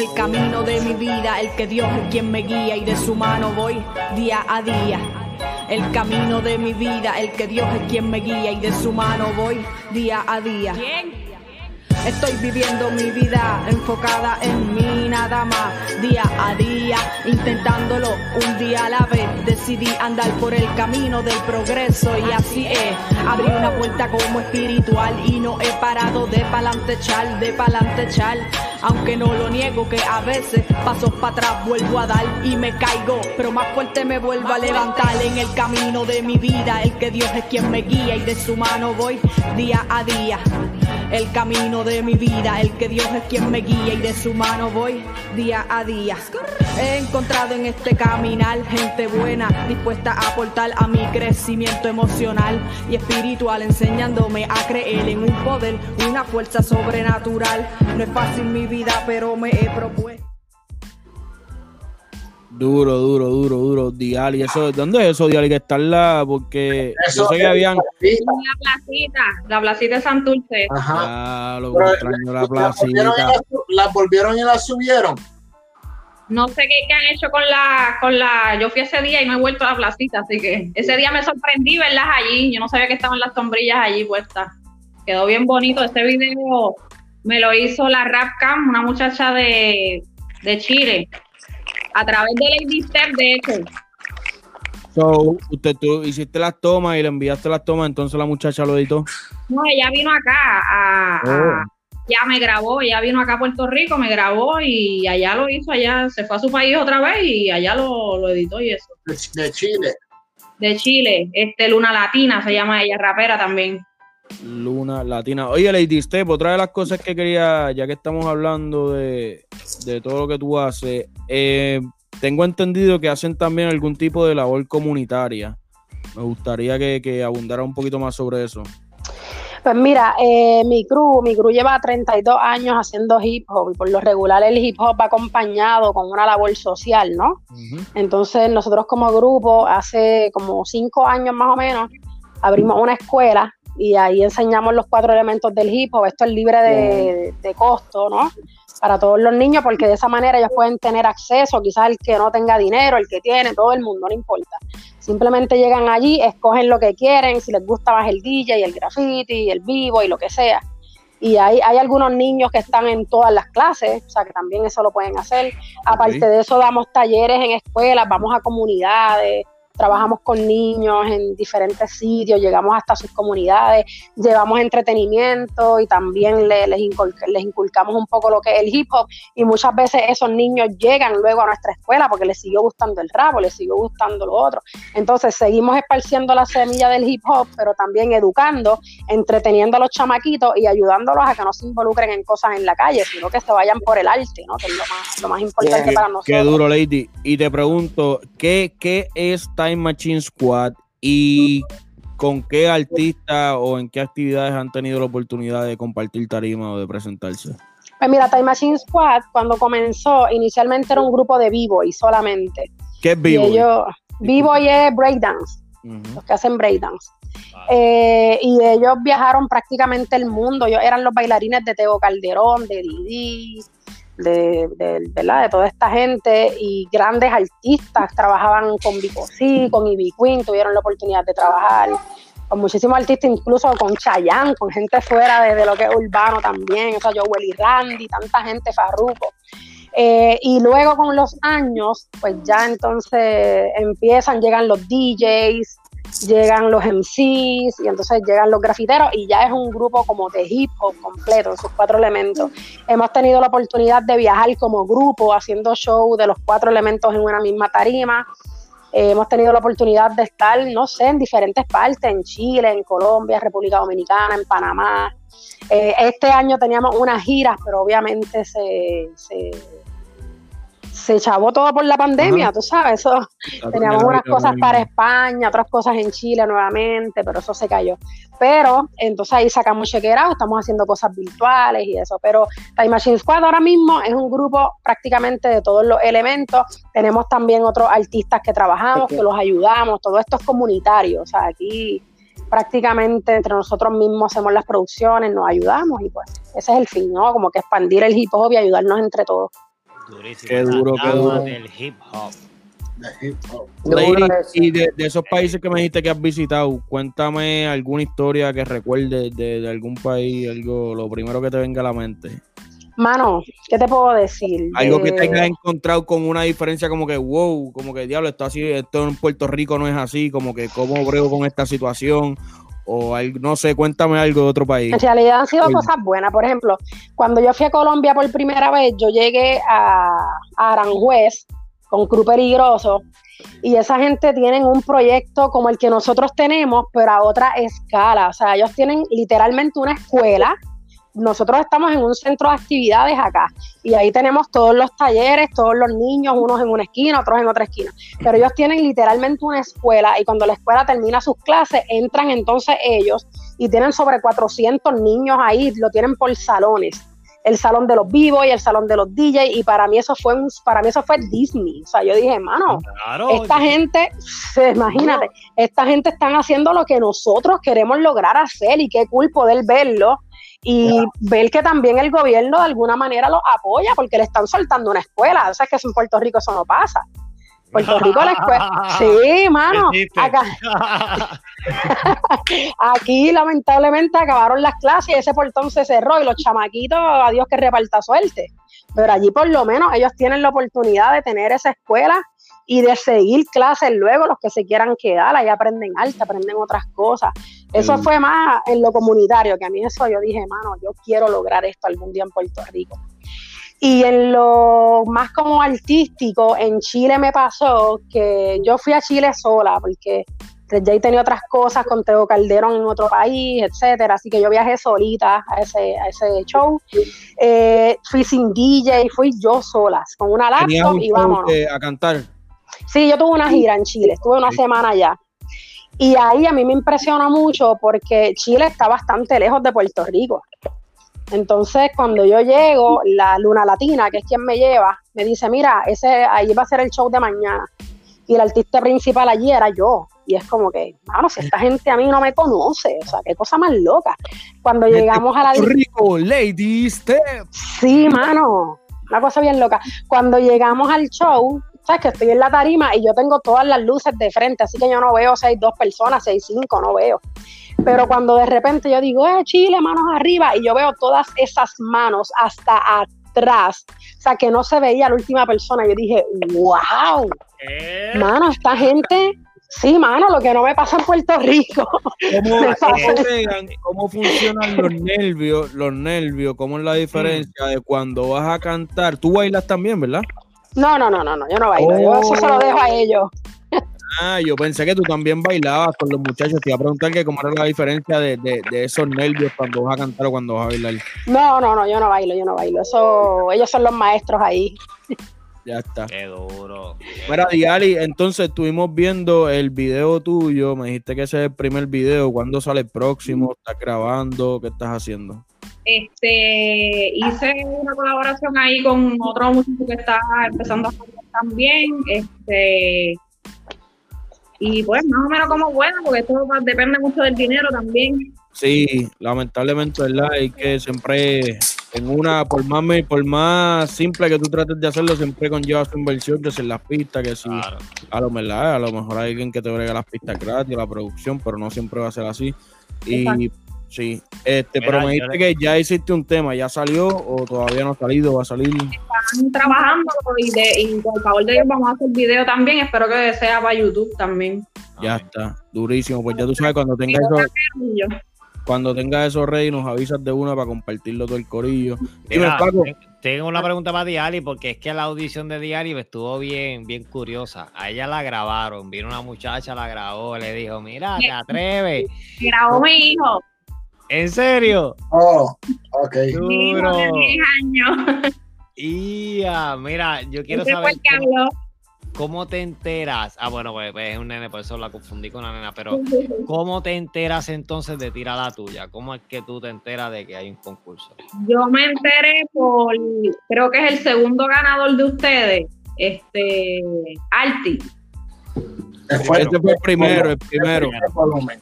El camino de mi vida, el que Dios es quien me guía y de su mano voy día a día. El camino de mi vida, el que Dios es quien me guía y de su mano voy día a día. Estoy viviendo mi vida enfocada en mí nada más, día a día, intentándolo un día a la vez. Decidí andar por el camino del progreso y así es. Abrí una puerta como espiritual y no he parado de pa'lante echar, de pa'lante echar. Aunque no lo niego que a veces pasos para atrás vuelvo a dar y me caigo, pero más fuerte me vuelvo a levantar en el camino de mi vida. El que Dios es quien me guía y de su mano voy día a día. El camino de mi vida, el que Dios es quien me guía y de su mano voy día a día. He encontrado en este caminar gente buena, dispuesta a aportar a mi crecimiento emocional y espiritual, enseñándome a creer en un poder, una fuerza sobrenatural. No es fácil mi vida, pero me he propuesto. Duro, duro, duro, duro. Diali, eso, ¿dónde es eso, Diali? Que está en la. Porque yo Eso sé que habían. la placita, la placita de Santurce. Ajá. Ah, lo Pero, extraño la ¿las volvieron, y placita. las, las volvieron y las subieron. No sé qué, qué han hecho con la, con la. Yo fui ese día y no he vuelto a la placita, así que ese día me sorprendí verlas allí. Yo no sabía que estaban las sombrillas allí puestas. Quedó bien bonito. Este video me lo hizo la Rapcam, una muchacha de, de Chile, a través de Lady Step, de hecho. So, usted tú hiciste las tomas y le enviaste las tomas, entonces la muchacha lo editó. No, ella vino acá a, a- ya me grabó, ella vino acá a Puerto Rico, me grabó y allá lo hizo, allá se fue a su país otra vez y allá lo, lo editó y eso. De, de Chile. De Chile, este Luna Latina se llama ella, rapera también. Luna Latina. Oye, Lady Step, otra de las cosas que quería, ya que estamos hablando de, de todo lo que tú haces, eh, tengo entendido que hacen también algún tipo de labor comunitaria. Me gustaría que, que abundara un poquito más sobre eso. Pues mira, eh, mi crew, mi crew lleva 32 años haciendo hip hop y por lo regular el hip hop va acompañado con una labor social, ¿no? Entonces nosotros como grupo hace como cinco años más o menos abrimos una escuela y ahí enseñamos los cuatro elementos del hip hop. Esto es libre de, de costo, ¿no? Para todos los niños porque de esa manera ellos pueden tener acceso, quizás el que no tenga dinero, el que tiene, todo el mundo, no importa. Simplemente llegan allí, escogen lo que quieren, si les gusta más el DJ, el graffiti, el vivo y lo que sea. Y hay, hay algunos niños que están en todas las clases, o sea que también eso lo pueden hacer. Aparte de eso, damos talleres en escuelas, vamos a comunidades, trabajamos con niños en diferentes sitios, llegamos hasta sus comunidades, llevamos entretenimiento y también les, les inculcamos un poco lo que es el hip hop y muchas veces esos niños llegan luego a nuestra escuela porque les siguió gustando el rap o les siguió gustando lo otro. Entonces seguimos esparciendo la semilla del hip hop, pero también educando, entreteniendo a los chamaquitos y ayudándolos a que no se involucren en cosas en la calle, sino que se vayan por el arte, ¿no? que es lo más, lo más importante para nosotros. Qué duro, Lady. Y te pregunto, ¿qué, qué es Time Machine Squad y con qué artistas o en qué actividades han tenido la oportunidad de compartir tarima o de presentarse? Pues mira, Time Machine Squad, cuando comenzó, inicialmente era un grupo de vivo y solamente. ¿Qué es vivo? Vivo y es breakdance, los que hacen breakdance. Eh, y ellos viajaron prácticamente el mundo. Ellos eran los bailarines de Teo Calderón, de Didi, de, de, de toda esta gente y grandes artistas trabajaban con Vico con Ivy Queen, tuvieron la oportunidad de trabajar con muchísimos artistas, incluso con Chayanne, con gente fuera de, lo que es urbano también, o sea, Joel y Randy, tanta gente, Farruko. Eh, y luego con los años, pues ya entonces empiezan, llegan los DJs, llegan los MCs y entonces llegan los grafiteros y ya es un grupo como de hip hop completo, en sus cuatro elementos. Hemos tenido la oportunidad de viajar como grupo haciendo show de los cuatro elementos en una misma tarima. Eh, hemos tenido la oportunidad de estar, no sé, en diferentes partes, en Chile, en Colombia, República Dominicana, en Panamá. Eh, este año teníamos unas giras, pero obviamente se se chavó todo por la pandemia, tú sabes, eso. Teníamos unas cosas para España, otras cosas en Chile nuevamente, pero eso se cayó. Pero entonces ahí sacamos chequera, estamos haciendo cosas virtuales y eso. Pero Time Machine Squad ahora mismo es un grupo prácticamente de todos los elementos. Tenemos también otros artistas que trabajamos, que los ayudamos, todo esto es comunitario, o sea, aquí prácticamente entre nosotros mismos hacemos las producciones, nos ayudamos y pues ese es el fin, ¿no? Como que expandir el hip hop y ayudarnos entre todos. Qué duro, qué duro. Del hip hop. hip hop. y de, esos países que me dijiste que has visitado, cuéntame alguna historia que recuerdes de, algún país, algo, lo primero que te venga a la mente. Mano, ¿qué te puedo decir? Algo que te hayas encontrado con una diferencia como que, wow, como que diablo, esto así, esto en Puerto Rico no es así, como que cómo brego con esta situación, o no sé, cuéntame algo de otro país. En realidad han sido cosas buenas. Por ejemplo, cuando yo fui a Colombia por primera vez, yo llegué a, Aranjuez con Cruz Peligroso y esa gente tienen un proyecto como el que nosotros tenemos, pero a otra escala. O sea, ellos tienen literalmente una escuela nosotros estamos en un centro de actividades acá y ahí tenemos todos los talleres, todos los niños, unos en una esquina, otros en otra esquina. Pero ellos tienen literalmente una escuela y cuando la escuela termina sus clases, entran entonces ellos y tienen sobre 400 niños ahí, lo tienen por salones. El salón de los vivos y el salón de los DJs y para mí eso fue un, para mí eso fue Disney. O sea, yo dije, hermano, esta gente, imagínate, esta gente están haciendo lo que nosotros queremos lograr hacer y qué cool poder verlo y ver que también el gobierno de alguna manera los apoya porque le están soltando una escuela. O sea, que en Puerto Rico eso no pasa. Puerto Rico la escuela. Sí, mano. Acá. Aquí lamentablemente acabaron las clases y ese portón se cerró y los chamaquitos, a Dios que reparta suerte. Pero allí por lo menos ellos tienen la oportunidad de tener esa escuela y de seguir clases luego los que se quieran quedar, ahí aprenden arte, aprenden otras cosas. Eso fue más en lo comunitario, que a mí eso yo dije, mano, yo quiero lograr esto algún día en Puerto Rico. Y en lo más como artístico, en Chile me pasó que yo fui a Chile sola, porque ya tenía otras cosas con Teo Calderón en otro país, etcétera. Así que yo viajé solita a ese, a ese show. Eh, fui sin DJ, fui yo sola, con una laptop y vámonos. a cantar. Sí, yo tuve una gira en Chile, estuve una semana allá. Y ahí a mí me impresiona mucho porque Chile está bastante lejos de Puerto Rico. Entonces, cuando yo llego, la Luna Latina, que es quien me lleva, me dice, mira, ese ahí va a ser el show de mañana. Y el artista principal allí era yo. Y es como que, mano, si esta gente a mí no me conoce, o sea, qué cosa más loca. Cuando llegamos a la... Rico, Lady Step. Sí, mano, una cosa bien loca. Cuando llegamos al show, sabes que estoy en la tarima y yo tengo todas las luces de frente, así que yo no veo seis, dos personas, seis, cinco, no veo. Pero cuando de repente yo digo, eh, Chile, manos arriba, y yo veo todas esas manos hasta atrás, o sea, que no se veía la última persona, yo dije, wow, mano, esta gente Sí, mano, lo que no me pasa en Puerto Rico. ¿Cómo? ¿Cómo funcionan los nervios? Los nervios, ¿cómo es la diferencia de cuando vas a cantar? Tú bailas también, ¿verdad? No, no, no, no, no, yo no bailo. Yo eso se lo dejo a ellos. Ah, yo pensé que tú también bailabas con los muchachos. Te iba a preguntar que cómo era la diferencia de, de- de esos nervios cuando vas a cantar o cuando vas a bailar. No, no, no, yo no bailo, yo no bailo. Eso, ellos son los maestros ahí. Ya está. Qué duro. Mira, Diali, entonces estuvimos viendo el video tuyo. Me dijiste que ese es el primer video. ¿Cuándo sale el próximo? ¿Estás grabando? ¿Qué estás haciendo? Este, hice una colaboración ahí con otro músico que está empezando a hacer también. Este, y pues más o menos como bueno, porque esto depende mucho del dinero también. Sí, lamentablemente, ¿verdad? Hay que siempre, en una, por más, me- por más simple que tú trates de hacerlo, siempre conlleva su inversión, que si en las pistas, que si Claro. a lo, ¿verdad? a lo mejor hay alguien que te brega las pistas gratis, la producción, pero no siempre va a ser así. Y Exacto. Sí, este, Mira, pero me dijiste le- que ya hiciste un tema, ¿ya salió o todavía no ha salido? ¿Va a salir? Están trabajando y, de, y por favor de ellos vamos a hacer video también. Espero que sea para YouTube también. Ya Amén. está, durísimo. Pues ya tú sabes, cuando tengas eso, cuando tengas esos rey, nos avisas de una para compartirlo todo el corillo. Dime, Mira, Paco. ten- tengo una pregunta para Diari, porque es que la audición de Diari estuvo bien, bien curiosa. A ella la grabaron, vino una muchacha, la grabó, le dijo, mira, te atreves. grabó mi hijo, ¿En serio? Oh, ok. mi hijo de Duro. 10 años. Ia, mira, yo quiero Ese fue saber el que cómo, te enteras. Ah, bueno, pues, pues es un nene, por eso la confundí con una nena, pero ¿cómo te enteras entonces de tirar la tuya? ¿Cómo es que tú te enteras de que hay un concurso? Yo me enteré por, creo que es el segundo ganador de ustedes, este, Arti. Este fue el primero, el primero. Después volumen.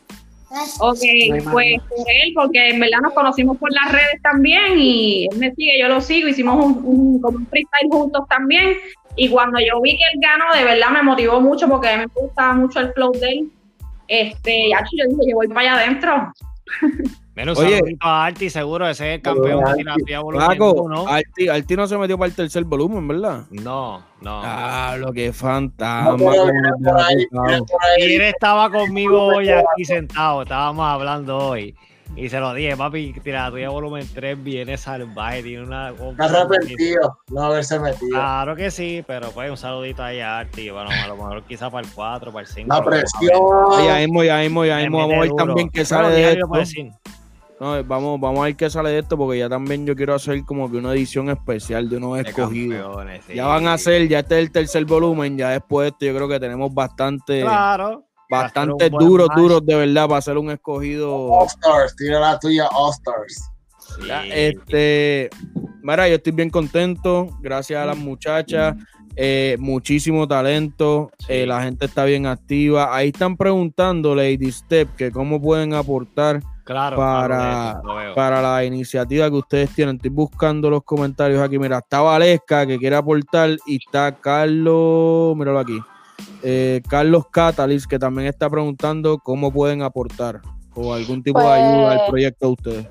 Ok, pues por él, porque en verdad nos conocimos por las redes también y él me sigue, yo lo sigo, hicimos un, un, como un freestyle juntos también y cuando yo vi que él ganó, de verdad me motivó mucho porque a mí me gustaba mucho el flow de él. Este, ya yo dije, yo voy para allá adentro. Menos Oye. saludito a Arti, seguro, ese es el campeón de volumen Paco, uno. Arti, Arti no se metió para el tercer volumen, ¿verdad? No, no. Ah, lo que fantasma. No, Y él estaba conmigo hoy aquí sentado, estábamos hablando hoy. Y se lo dije, papi, tira la tuya volumen 3 viene salvaje, tiene una... Está arrepentido no haberse metido. Claro que sí, pero pues un saludito ahí a Arti, bueno, a lo mejor quizá para el 4, para el 5. La presión. Ya mismo, ya mismo, ya mismo. Vamos a ver también qué sale de esto. No, vamos, vamos a ver qué sale de esto, porque ya también yo quiero hacer como que una edición especial de unos escogidos. Ya van a ser, ya este es el tercer volumen, ya después de esto yo creo que tenemos bastante, Claro. bastante hacer duros, duros de verdad para hacer un escogido. All Stars, tira la tuya All Stars. Ya, Este, mira, yo estoy bien contento, gracias a las muchachas, eh, muchísimo talento, eh, la gente está bien activa. Ahí están preguntando, Lady Step, que cómo pueden aportar Claro, para, claro, veo. para la iniciativa que ustedes tienen. Estoy buscando los comentarios aquí. Mira, está Valesca que quiere aportar y está Carlos, míralo aquí. eh, Carlos Catalis que también está preguntando cómo pueden aportar o algún tipo de Pues- ayuda al proyecto de ustedes.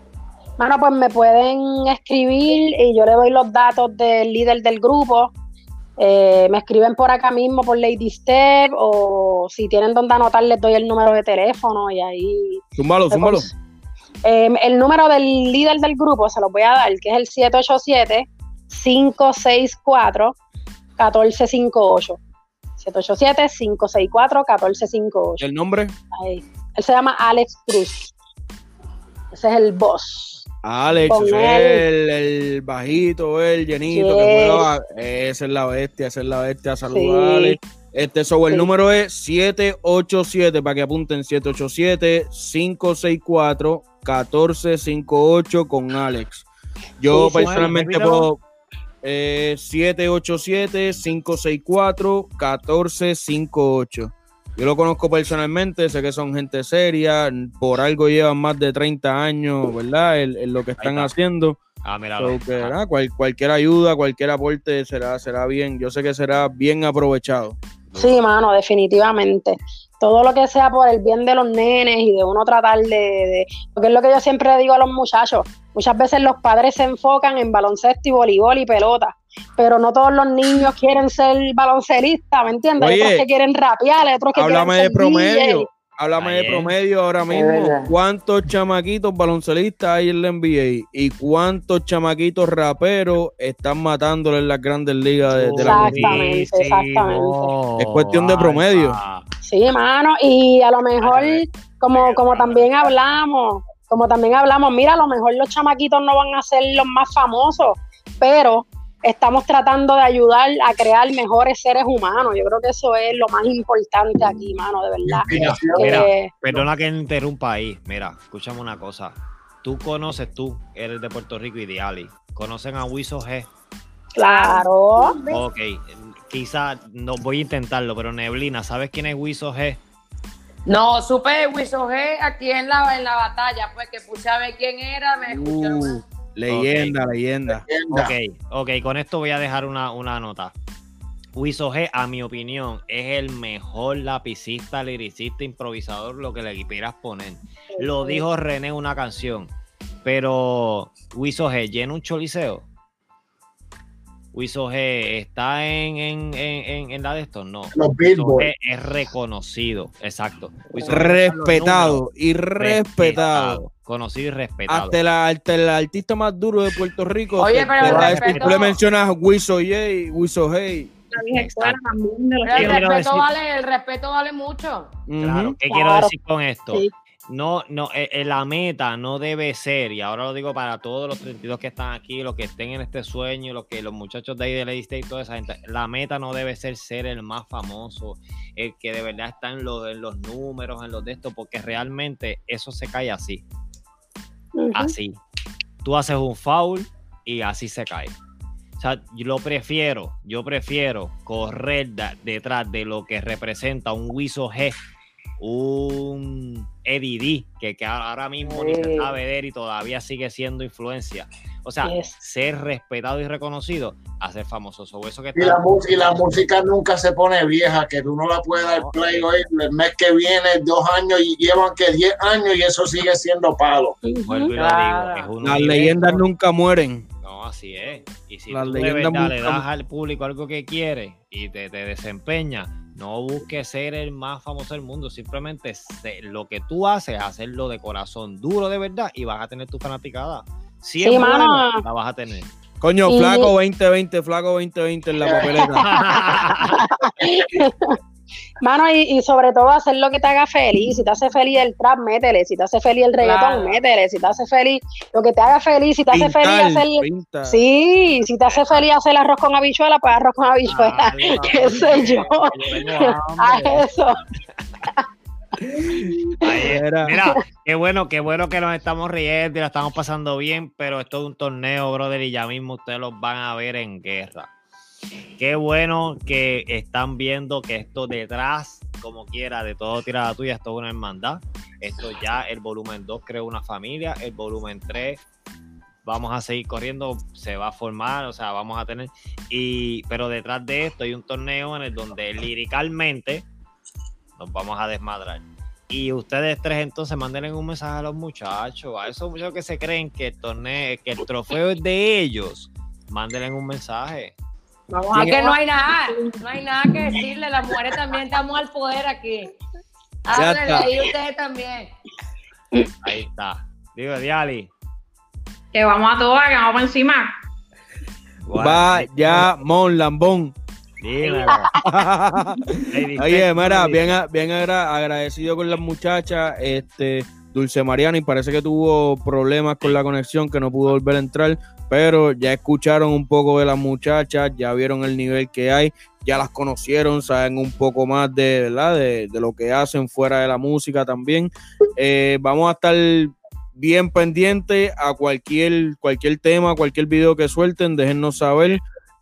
Bueno, pues me pueden escribir y yo le doy los datos del líder del grupo. Eh, me escriben por acá mismo por Lady Step o si tienen donde anotar les doy el número de teléfono y ahí... Zúmbalo, me zúmbalo. Eh, el número del líder del grupo se los voy a dar, que es el 787-564-1458. 787-564-1458. ¿El nombre? Ahí. Él se llama Alex Cruz. Ese es el boss. Alex, Con ese es él. el, el bajito, el llenito que Yes. juega. Esa es la bestia, esa es la bestia. Saludos, Sí. Alex. Este, so, el Sí. número es 787, para que apunten, 787-564-1458 con Alex. Yo personalmente puedo... Eh, 787-564-1458. Yo lo conozco personalmente, sé que son gente seria, por algo llevan más de 30 años, ¿verdad? En, en lo que están está. haciendo. Ah, mira. So que, cual- cualquier ayuda, cualquier aporte será, será bien. Yo sé que será bien aprovechado. Sí, mano, definitivamente. Todo lo que sea por el bien de los nenes y de uno tratar de, de, porque es lo que yo siempre digo a los muchachos, muchas veces los padres se enfocan en baloncesto y voleibol y pelota, pero no todos los niños quieren ser baloncelistas, ¿me entiendes? Hay Oye, otros que quieren rapear, hay otros que quieren de promedio. DJ. Háblame de promedio ahora mismo. ¿Cuántos chamaquitos baloncelistas hay en la NBA? ¿Y cuántos chamaquitos raperos están matándole en las grandes ligas de, de la? Exactamente, exactamente. Es cuestión de promedio. Sí, mano, y a lo mejor, como, como también hablamos, como también hablamos, mira, a lo mejor los chamaquitos no van a ser los más famosos, pero estamos tratando de ayudar a crear mejores seres humanos. Yo creo que eso es lo más importante aquí, mano, de verdad. Mira, Eh, perdona que interrumpa ahí. Mira, escúchame una cosa. Tú conoces, tú, eres de Puerto Rico y de Ali. ¿Conocen a Wiso G? claro. Ok, quizá no voy a intentarlo, pero Neblina, ¿sabes quién es Wiso G? No, supe Wiso G aquí en la, en la batalla, pues que puse a ver quién era, me escucharon. Uh, leyenda, leyenda. Ok, ok, con esto voy a dejar una, una nota. Wiso G, a mi opinión, es el mejor lapicista, liricista, improvisador, lo que le quieras poner. Lo dijo René en una canción. Pero Wiso G llena un choliseo. Wiso G está en, en, en, en- en la de estos, no. Los Billboard. G es reconocido, exacto. Wiso G Respetado y respetado. Conocido y respetado. Hasta, la- hasta el artista más duro de Puerto Rico. Oye, te- pero te el tú le mencionas Wiso J, Wiso también Pero el respeto, vale, el respeto vale mucho. Claro, ¿qué Claro. quiero decir con esto? Sí. No, no, eh, eh, la meta no debe ser, y ahora lo digo para todos los 32 que están aquí, los que estén en este sueño, los que los muchachos de ahí de Lady State, toda esa gente, la meta no debe ser ser el más famoso, el que de verdad está en los, en los números, en los de estos, porque realmente eso se cae así, así. Tú haces un foul y así se cae. O sea, yo lo prefiero, yo prefiero correr da- detrás de lo que representa un Wiso G, un Eddie D, que, que ahora mismo ni se Sí. sabe de él y todavía sigue siendo influencia. O sea, Yes. ser respetado y reconocido a ser famoso. Sobre eso que Y está- la, y la música nunca se pone vieja, que tú no la puedes dar No, play hoy, el mes que viene, dos años, y llevan que 10 años y eso sigue siendo palo. vuelvo y lo Claro. digo, es un Las leyendas nunca mueren. No, así es. Y si Las tú de leyendas verdad le das al público algo que quiere y te, te desempeñas, no busques ser el más famoso del mundo. Simplemente sé- lo que tú haces, hacerlo de corazón duro de verdad y vas a tener tu fanaticada. Si es Sí, bueno, mano. la vas a tener. Coño, Y- flaco 2020, flaco 2020 en la papeleta. Mano, y, y sobre todo hacer lo que te haga feliz. Si te hace feliz el trap, métele. Si te hace feliz el reggaetón, Claro. métele. Si te hace feliz lo que te haga feliz, si te hace feliz hacer. Sí, si te hace feliz hacer arroz con habichuela, pues arroz con habichuela. Dale, ¿Qué sé yo? A eso. Mira, qué bueno, qué bueno que nos estamos riendo y la estamos pasando bien, pero esto es un torneo, brother, y ya mismo ustedes los van a ver en guerra. Qué bueno que están viendo que esto detrás, como quiera, de todo tirada tuya, esto es una hermandad. Esto ya, el volumen 2 creó una familia, el volumen 3 vamos a seguir corriendo, se va a formar, o sea, vamos a tener, y, pero detrás de esto hay un torneo en el donde liricalmente nos vamos a desmadrar. Y ustedes tres entonces manden un mensaje a los muchachos, a esos muchachos que se creen que el torneo, que el trofeo es de ellos, mándenle un mensaje. Vamos a que no hay nada, no hay nada que decirle. Las mujeres también estamos al poder aquí. Háblenle está. ahí ustedes también. Ahí está. Digo, Diali. que vamos a todas, que vamos por encima. Vaya, Mon Lambón. Dímelo. Oye, mira, bien, a- bien agra- agradecido con las muchachas. Este, Dulce Mariana, y parece que tuvo problemas con la conexión, que no pudo volver a entrar, pero ya escucharon un poco de las muchachas, ya vieron el nivel que hay, ya las conocieron, saben un poco más de, ¿verdad? de, de lo que hacen fuera de la música también. Eh, vamos a estar bien pendientes a cualquier, cualquier tema, cualquier video que suelten, déjennos saber.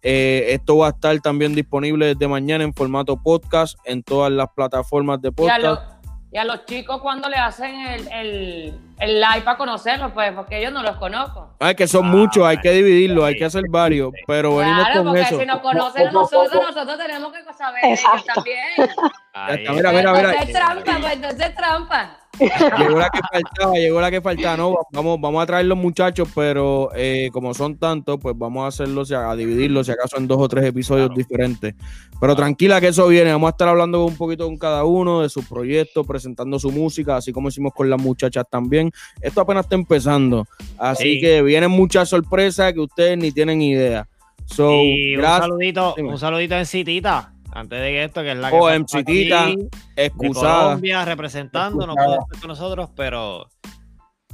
Eh, esto va a estar también disponible desde mañana en formato podcast en todas las plataformas de podcast. Y a los chicos cuando le hacen el, el, el live para conocerlos, pues, porque ellos no los conozco. Ay, que son muchos, hay que dividirlo, hay que hacer varios, pero venimos Claro, con porque eso. si nos conocen a nosotros, nosotros tenemos que saber ellos también. Está, mira, mira, mira. Entonces es trampa, pues entonces es trampa. Llegó la que faltaba, llegó la que faltaba. No, vamos, vamos a traer los muchachos, pero eh, como son tantos, pues vamos a hacerlos, a dividirlos, si acaso en dos o tres episodios diferentes. Pero tranquila que eso viene. Vamos a estar hablando un poquito con cada uno de sus proyectos, presentando su música, así como hicimos con las muchachas también. Esto apenas está empezando, así Sí. que vienen muchas sorpresas que ustedes ni tienen idea. So, y un gracias. saludito, Dime. un saludito en Citita, antes de esto, que es la que falta en Citita, aquí, de excusada. Colombia representando, no puede estar con nosotros, pero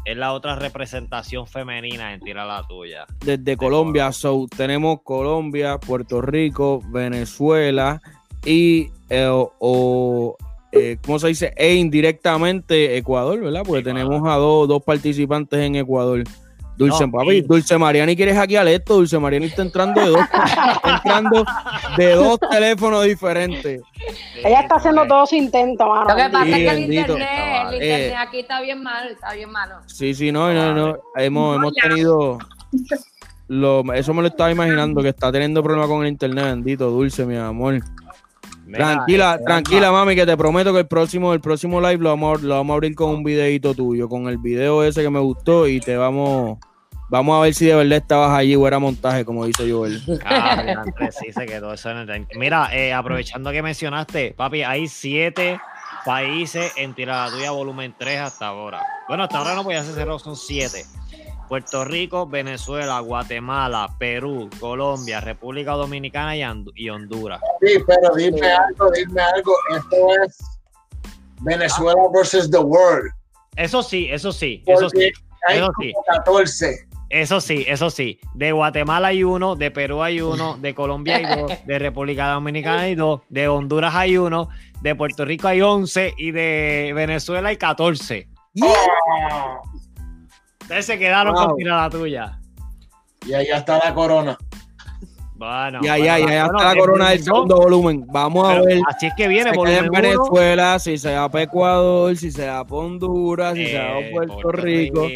es la otra representación femenina en Tira la Tuya. desde Colombia. So, tenemos Colombia, Puerto Rico, Venezuela y, eh, o, o, eh, ¿cómo se dice? E indirectamente Ecuador, ¿verdad? Porque Ecuador. tenemos a dos, dos participantes en Ecuador. Dulce, No, papi, y- Dulce Mariani quieres hackear esto. Dulce Mariani está entrando de dos, entrando de dos teléfonos diferentes. Ella está haciendo todo su intento, mano. Lo que pasa Sí, es que el bendito. internet, el Eh. internet aquí está bien malo, está bien malo. Sí, sí, no, no, no. Hemos, hemos tenido. Lo, eso me lo estaba imaginando, que está teniendo problemas con el internet, bendito, Dulce, mi amor. Mira, tranquila, este, tranquila, mami, que te prometo que el próximo, el próximo live lo vamos, a- lo vamos a abrir con un videito tuyo, con el video ese que me gustó y te vamos, vamos a ver si de verdad estabas allí o era montaje, como dice Joel. Ah, sí, se quedó eso en el... Mira, eh, aprovechando que mencionaste, papi, hay siete países en Tira la Tuya volumen 3 hasta ahora. Bueno, hasta ahora no voy a hacer cero, son siete. Puerto Rico, Venezuela, Guatemala, Perú, Colombia, República Dominicana y, Honduras. Sí, pero dime algo, dime algo. Esto es Venezuela versus the world. Eso sí, eso sí, eso sí, Porque hay eso como sí. 14. Eso sí, eso sí. De Guatemala hay uno, de Perú hay uno, de Colombia hay dos, de República Dominicana hay dos, de Honduras hay uno, de Puerto Rico hay 11 y de Venezuela hay 14. Oh, Ustedes se quedaron Wow. con tira la tuya. y allá está la corona. Bueno, ya, bueno, ya, ya, ya bueno, está la corona del volumen segundo volumen. Vamos a ver. Así es que viene, Si en uno. Venezuela, si se va para Ecuador, si se va para Honduras, si se va eh, para Puerto, Rico.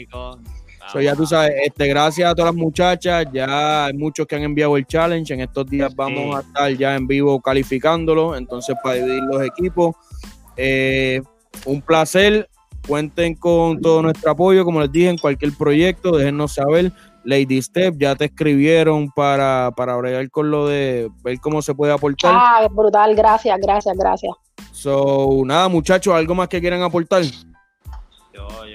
So, ya tú sabes, este, gracias a todas las muchachas, ya hay muchos que han enviado el challenge, en estos días vamos Sí. a estar ya en vivo calificándolo, entonces para dividir los equipos, Eh, un placer, cuenten con todo nuestro apoyo, como les dije, en cualquier proyecto, déjennos saber, Lady Step, ya te escribieron para, para bregar con lo de ver cómo se puede aportar. Ah, brutal, gracias, gracias, gracias. So, nada, muchachos, ¿algo más que quieran aportar? Yo, yo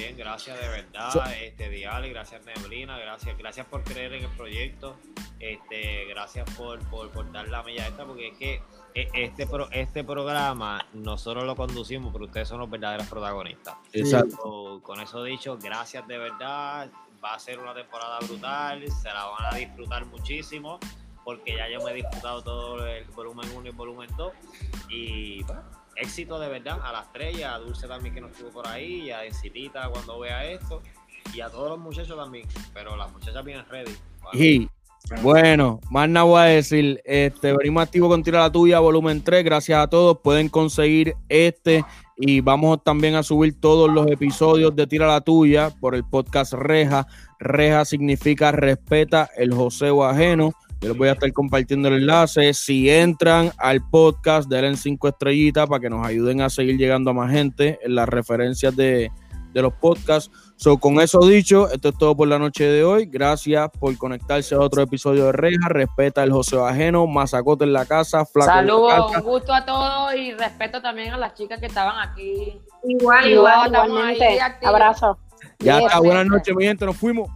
bien, gracias de verdad, So- este Diali, gracias Neblina, gracias, gracias por creer en el proyecto, este, gracias por, por, por dar la milla esta, porque es que eh, este pro- este programa nosotros lo conducimos, pero ustedes son los verdaderos protagonistas. Exacto. So, con eso dicho, gracias de verdad, va a ser una temporada brutal, se la van a disfrutar muchísimo, porque ya yo me he disfrutado todo el volumen 1 y el volumen 2, y bueno, éxito de verdad a las tres y a Dulce también que nos estuvo por ahí, y a Encitita cuando vea esto, y a todos los muchachos también, pero las muchachas vienen ready. Y bueno, más nada voy a decir. Este, venimos activo con Tira la Tuya, volumen 3. Gracias a todos. Pueden conseguir este y vamos también a subir todos los episodios de Tira la Tuya por el podcast Reja. Reja significa respeta el joseo ajeno. Yo les voy a estar compartiendo el enlace. Si entran al podcast, denle cinco estrellitas para que nos ayuden a seguir llegando a más gente en las referencias de, de los podcasts. So, con eso dicho, esto es todo por la noche de hoy. Gracias por conectarse a otro episodio de Reja. Respeta el joseo ajeno, masacote en la casa, flaco en la Saludos, casa. un gusto a todos y respeto también a las chicas que estaban aquí. Igual, Igual, igual. estamos ahí igualmente. Abrazo. Ya está, buenas noches, mi gente, nos fuimos.